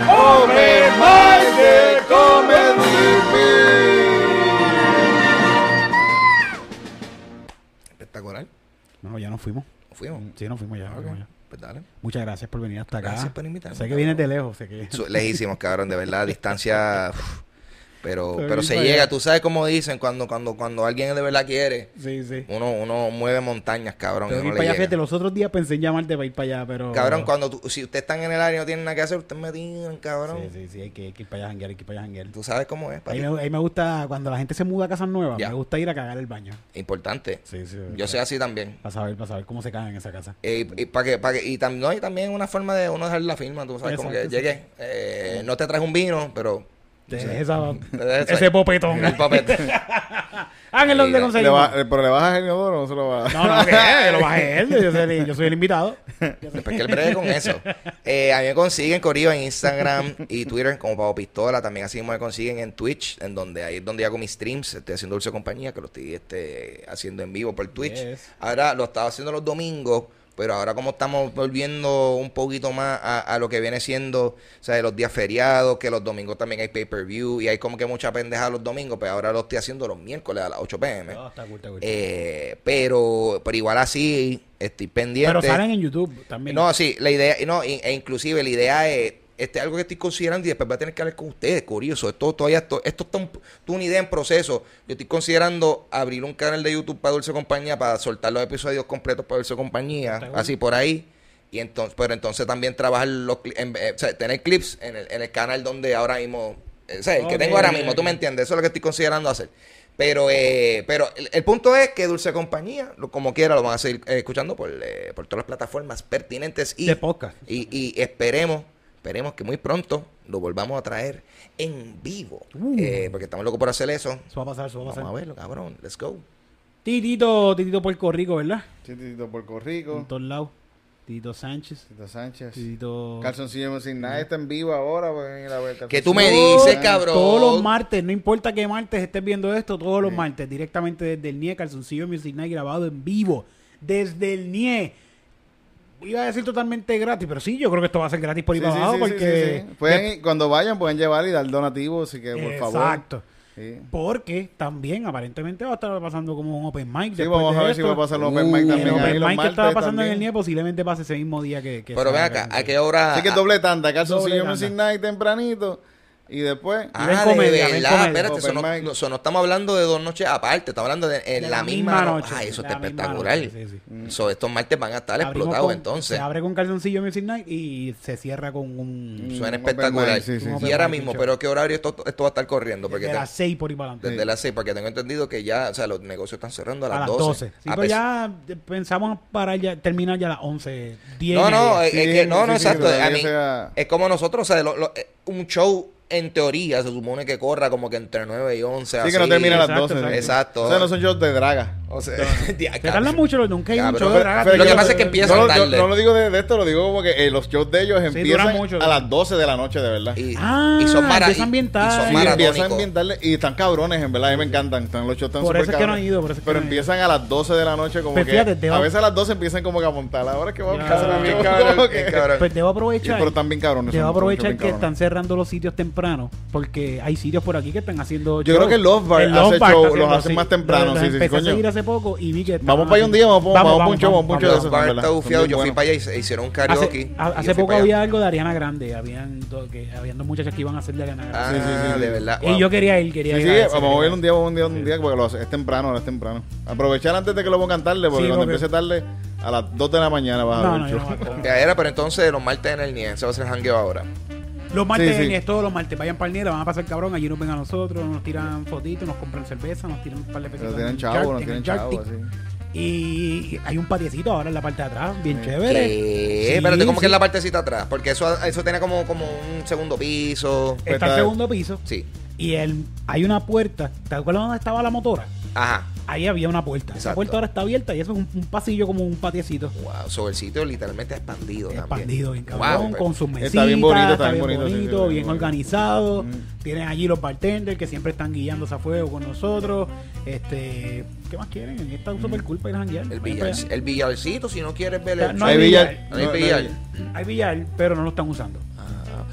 ¡Open Mic de Espectacular. No, ya nos fuimos. Fuimos. Sí, nos fuimos ya. nos Ok. fuimos ya. Pues dale. Muchas gracias por venir hasta acá. Gracias por invitarme, Sé que vienes de lejos, sé que... Lejísimos, cabrón, de verdad, distancia. uf, pero, Pero se llega, tú sabes cómo dicen cuando, cuando, cuando alguien de verdad quiere, Sí, sí. uno, uno mueve montañas, cabrón. ir le para allá, fíjate, los otros días pensé en llamarte para ir para allá, pero... Cabrón, cuando tú, si ustedes están en el área y no tienen nada que hacer, ustedes me tiran, cabrón. Sí, sí, sí, hay que, hay que ir para allá a janguear, hay que ir para allá a janguear. Tú sabes cómo es, Ahí papi. me, ahí me gusta, cuando la gente se muda a casas nuevas, me gusta ir a cagar el baño. Importante. Sí, sí. Yo soy así también. Para saber, para saber cómo se cagan en esa casa. Eh, y, para que, para que, y, tam- no, y también una forma de uno dejar la firma, tú sabes, como que sí. llegué, eh, no te traes un vino, pero... Esa- ese popetón. El popetón. Ángel, ¿dónde Sí, ¿Le conseguimos? va- ¿Pero le bajas el inodoro o no se lo va No, no, que yo lo bajé él, yo soy, el- yo soy el invitado. Después que él bregue con eso. Eh, a mí me consiguen Corillo en Instagram y Twitter como Pavo Pistola. También así me consiguen en Twitch, en donde ahí es donde hago mis streams. Estoy haciendo Dulce Compañía, que lo estoy este, haciendo en vivo por Twitch. Yes. Ahora lo estaba haciendo los domingos, pero ahora como estamos volviendo un poquito más a, a lo que viene siendo, o sea, los días feriados, que los domingos también hay pay-per-view y hay como que mucha pendeja los domingos, pero ahora lo estoy haciendo los miércoles a las 8 pm. No, está cool, está cool. Eh, pero, pero igual así estoy pendiente. Pero salen en YouTube también. No, sí, la idea, no, e, e inclusive la idea es este algo que estoy considerando y después voy a tener que hablar con ustedes, curioso. Esto todavía esto, esto está un- una idea en proceso. Yo estoy considerando abrir un canal de YouTube para Dulce Compañía para soltar los episodios completos para Dulce Compañía, Está así por ahí. Y entonces, pero entonces también trabajar los en- eh, o sea, tener clips en el, en el canal donde ahora mismo, eh, o sea, el que tengo ahora mismo, tú me entiendes, eso es lo que estoy considerando hacer. Pero, eh, pero el, el punto es que Dulce Compañía, lo- como quiera, lo van a seguir eh, escuchando por, por todas las plataformas pertinentes y, De podcast. y, y esperemos, esperemos que muy pronto lo volvamos a traer en vivo. Uh. Eh, porque estamos locos por hacer eso. Eso va a pasar, eso va a Vamos a pasar. verlo, cabrón. Let's go. Titito, Titito Puerto Rico, ¿verdad? Sí, Tito Puerto En Rico, todos lados. Tito Sánchez. Tito Sánchez. Tito... Calzoncillo sin nada está en vivo ahora. Pues, Que tú me dices, cabrón. Todos los martes, no importa qué martes estés viendo esto, todos los martes, directamente desde el NIE, Calzoncillo Music Night grabado en vivo. Desde el NIE. Iba a decir totalmente gratis, pero sí, yo creo que esto va a ser gratis por ahí Sí, para sí, abajo, sí, sí, porque... sí, sí. Pueden ir- cuando vayan, pueden llevar y dar donativos, así que por favor. Exacto. Sí. Porque también aparentemente va a estar pasando como un open mic. Sí, después vamos de a ver si esto. va a pasar Uh, open mic el también. ahí los mic que estaba pasando en el. NIE posiblemente pase ese mismo día que... que Pero ven acá, el- ¿a qué hora? Así que doble tanda, calzoncillo Music. Night tempranito. Y después. Ah, de comedia, verdad, espérate, eso no, Open mic. no- eso no estamos hablando de dos noches aparte, estamos hablando de, De la, misma, noche. noche, Ah, eso está espectacular. noche, sí, sí. So, estos martes van a estar Abrimos explotados con- entonces. Se abre con calzoncillo Music Night y se cierra con un... Suena un open espectacular. sí, y ahora mismo, pero ¿qué horario esto, esto va a estar corriendo? Porque de te- las 6 por ahí para adelante. desde las 6, porque tengo entendido que ya, o sea, los negocios están cerrando a las, a las 12. 12. Sí, pero ya pensamos para ya, terminar ya a las 11, 10 No, no, es, que no, no, exacto. Es como nosotros, o sea, lo- lo- eh, un show en teoría se supone que corra como que entre 9 y 11. Sí, así. que no termina a las Exacto, 12. exacto. O sea, no son shows de draga. O sea, ya, Se cabrón. tarda mucho, nunca hay un show de pero- draga. pero lo que pasa es que empiezan no, lo- yo- tarde. no lo digo de, de esto, lo digo como que eh, los shows de ellos duran empiezan mucho. a las 12 de la noche, de verdad. Y, Ah, y son mara- empiezan y- bien y tarde. Sí, Sí, empiezan bien tarde y están cabrones, en verdad, a mí me encantan. Están los shows están Por eso es que no he ido, por eso Pero empiezan a las 12 de la noche como que... te A veces a las 12 empiezan como que a montar. Ahora es que vamos a hacer bien cabrón. bien cabrón. Pues debo aprovechar. Pero están bien cabrones. Debo son- son aprovechar que están cerrando los sitios temprano. Porque hay sitios por aquí que están haciendo. Yo creo que Love Bar El hace Bar show, los hacen más temprano, Los sí, sí, sí, empecé a coño. seguir hace poco y vi que. Vamos para allá un día, vamos, vamos, vamos, a un show, vamos show Los está verdad. bufiado. Son Yo fui para allá y se hicieron un karaoke. Hace, hace poco había algo de Ariana Grande. Habían que, habían dos muchachas que iban a hacer de Ariana Ah, Grande. Sí, sí, sí, de verdad. y wow. yo quería ir, quería Sí, ir. sí, vamos a ir un día, un día, un día, porque lo hace- es temprano, ahora es temprano. Aprovechar antes de que lo pongan tarde, porque cuando empiece tarde, a las 2 de la mañana vas a ver no, el show. no era, pero entonces los martes en el NIE, se va a hacer jangueo ahora. Los martes Sí, sí. es todos los martes. Vayan para el Niera, van a pasar cabrón. Allí nos ven a nosotros, nos tiran fotitos, nos compran cerveza, nos tiran un par de pesitos. tienen en el chavos, Shark- no en tienen el Shark chavos, Tank. así. Y hay un patiecito ahora en la parte de atrás, bien chévere. Sí, Espérate, ¿cómo sí. que es la partecita atrás? Porque eso, eso tiene como, como un segundo piso. Está el Está- segundo piso Sí. y el, hay una puerta. ¿Te acuerdas dónde estaba la motora? Ajá. Ahí había una puerta. Esa Exacto. puerta ahora está abierta y eso es un, un pasillo como un patiecito. Wow. Sobre el sitio literalmente expandido también. Expandido, bien cabrón, Wow, con sus mesitas. Está bien bonito, está bien bonito, sí, sí, bonito, bien bien bonito. organizado. Mm. Tienen allí los bartenders que siempre están guiándose a fuego con nosotros. Este, ¿Qué más quieren? Está súper cool para ir a janguear. El, billar, el billarcito, si no quieres ver el no Hay hay billar. No hay no billar. Hay billar, pero no lo están usando.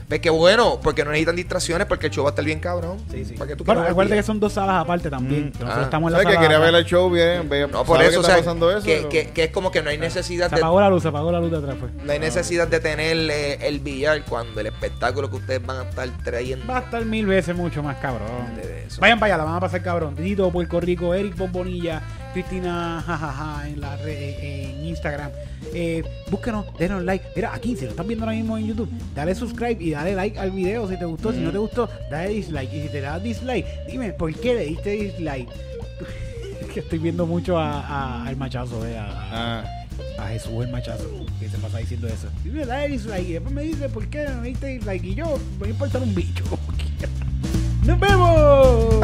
Ves que bueno, porque no necesitan distracciones, porque el show va a estar bien cabrón. Sí, sí. ¿Para tú Bueno, acuérdate que son dos salas aparte también. Mm. Nosotros Ah. estamos en la ¿Sabes que sala quería de ver el show bien? Ve, No, por eso, o que sea, está pasando eso. que, pero- que, que es como que no hay necesidad Se de, apagó la luz, se apagó la luz de atrás. Pues. no hay necesidad de tener eh, el billar cuando el espectáculo que ustedes van a estar trayendo. Va a estar mil veces mucho más cabrón. De eso. Vayan para allá, la van a pasar cabrón. Tito, Puerto Rico, Eric Bombonilla, Cristina jajaja en la red, en Instagram. Eh, búsquenos, denos like. Mira, aquí, si lo están viendo ahora mismo en YouTube, dale subscribe y dale like al video si te gustó. Si no te gustó, dale dislike. Y si te das dislike, dime por qué le diste dislike. que estoy viendo mucho a, a- al machazo, eh, a, Ah. a Jesús el machazo, que se pasa diciendo eso. Y me da dislike y después me dice por qué me diste dislike. Y yo, me voy a importar un bicho. ¡Nos vemos!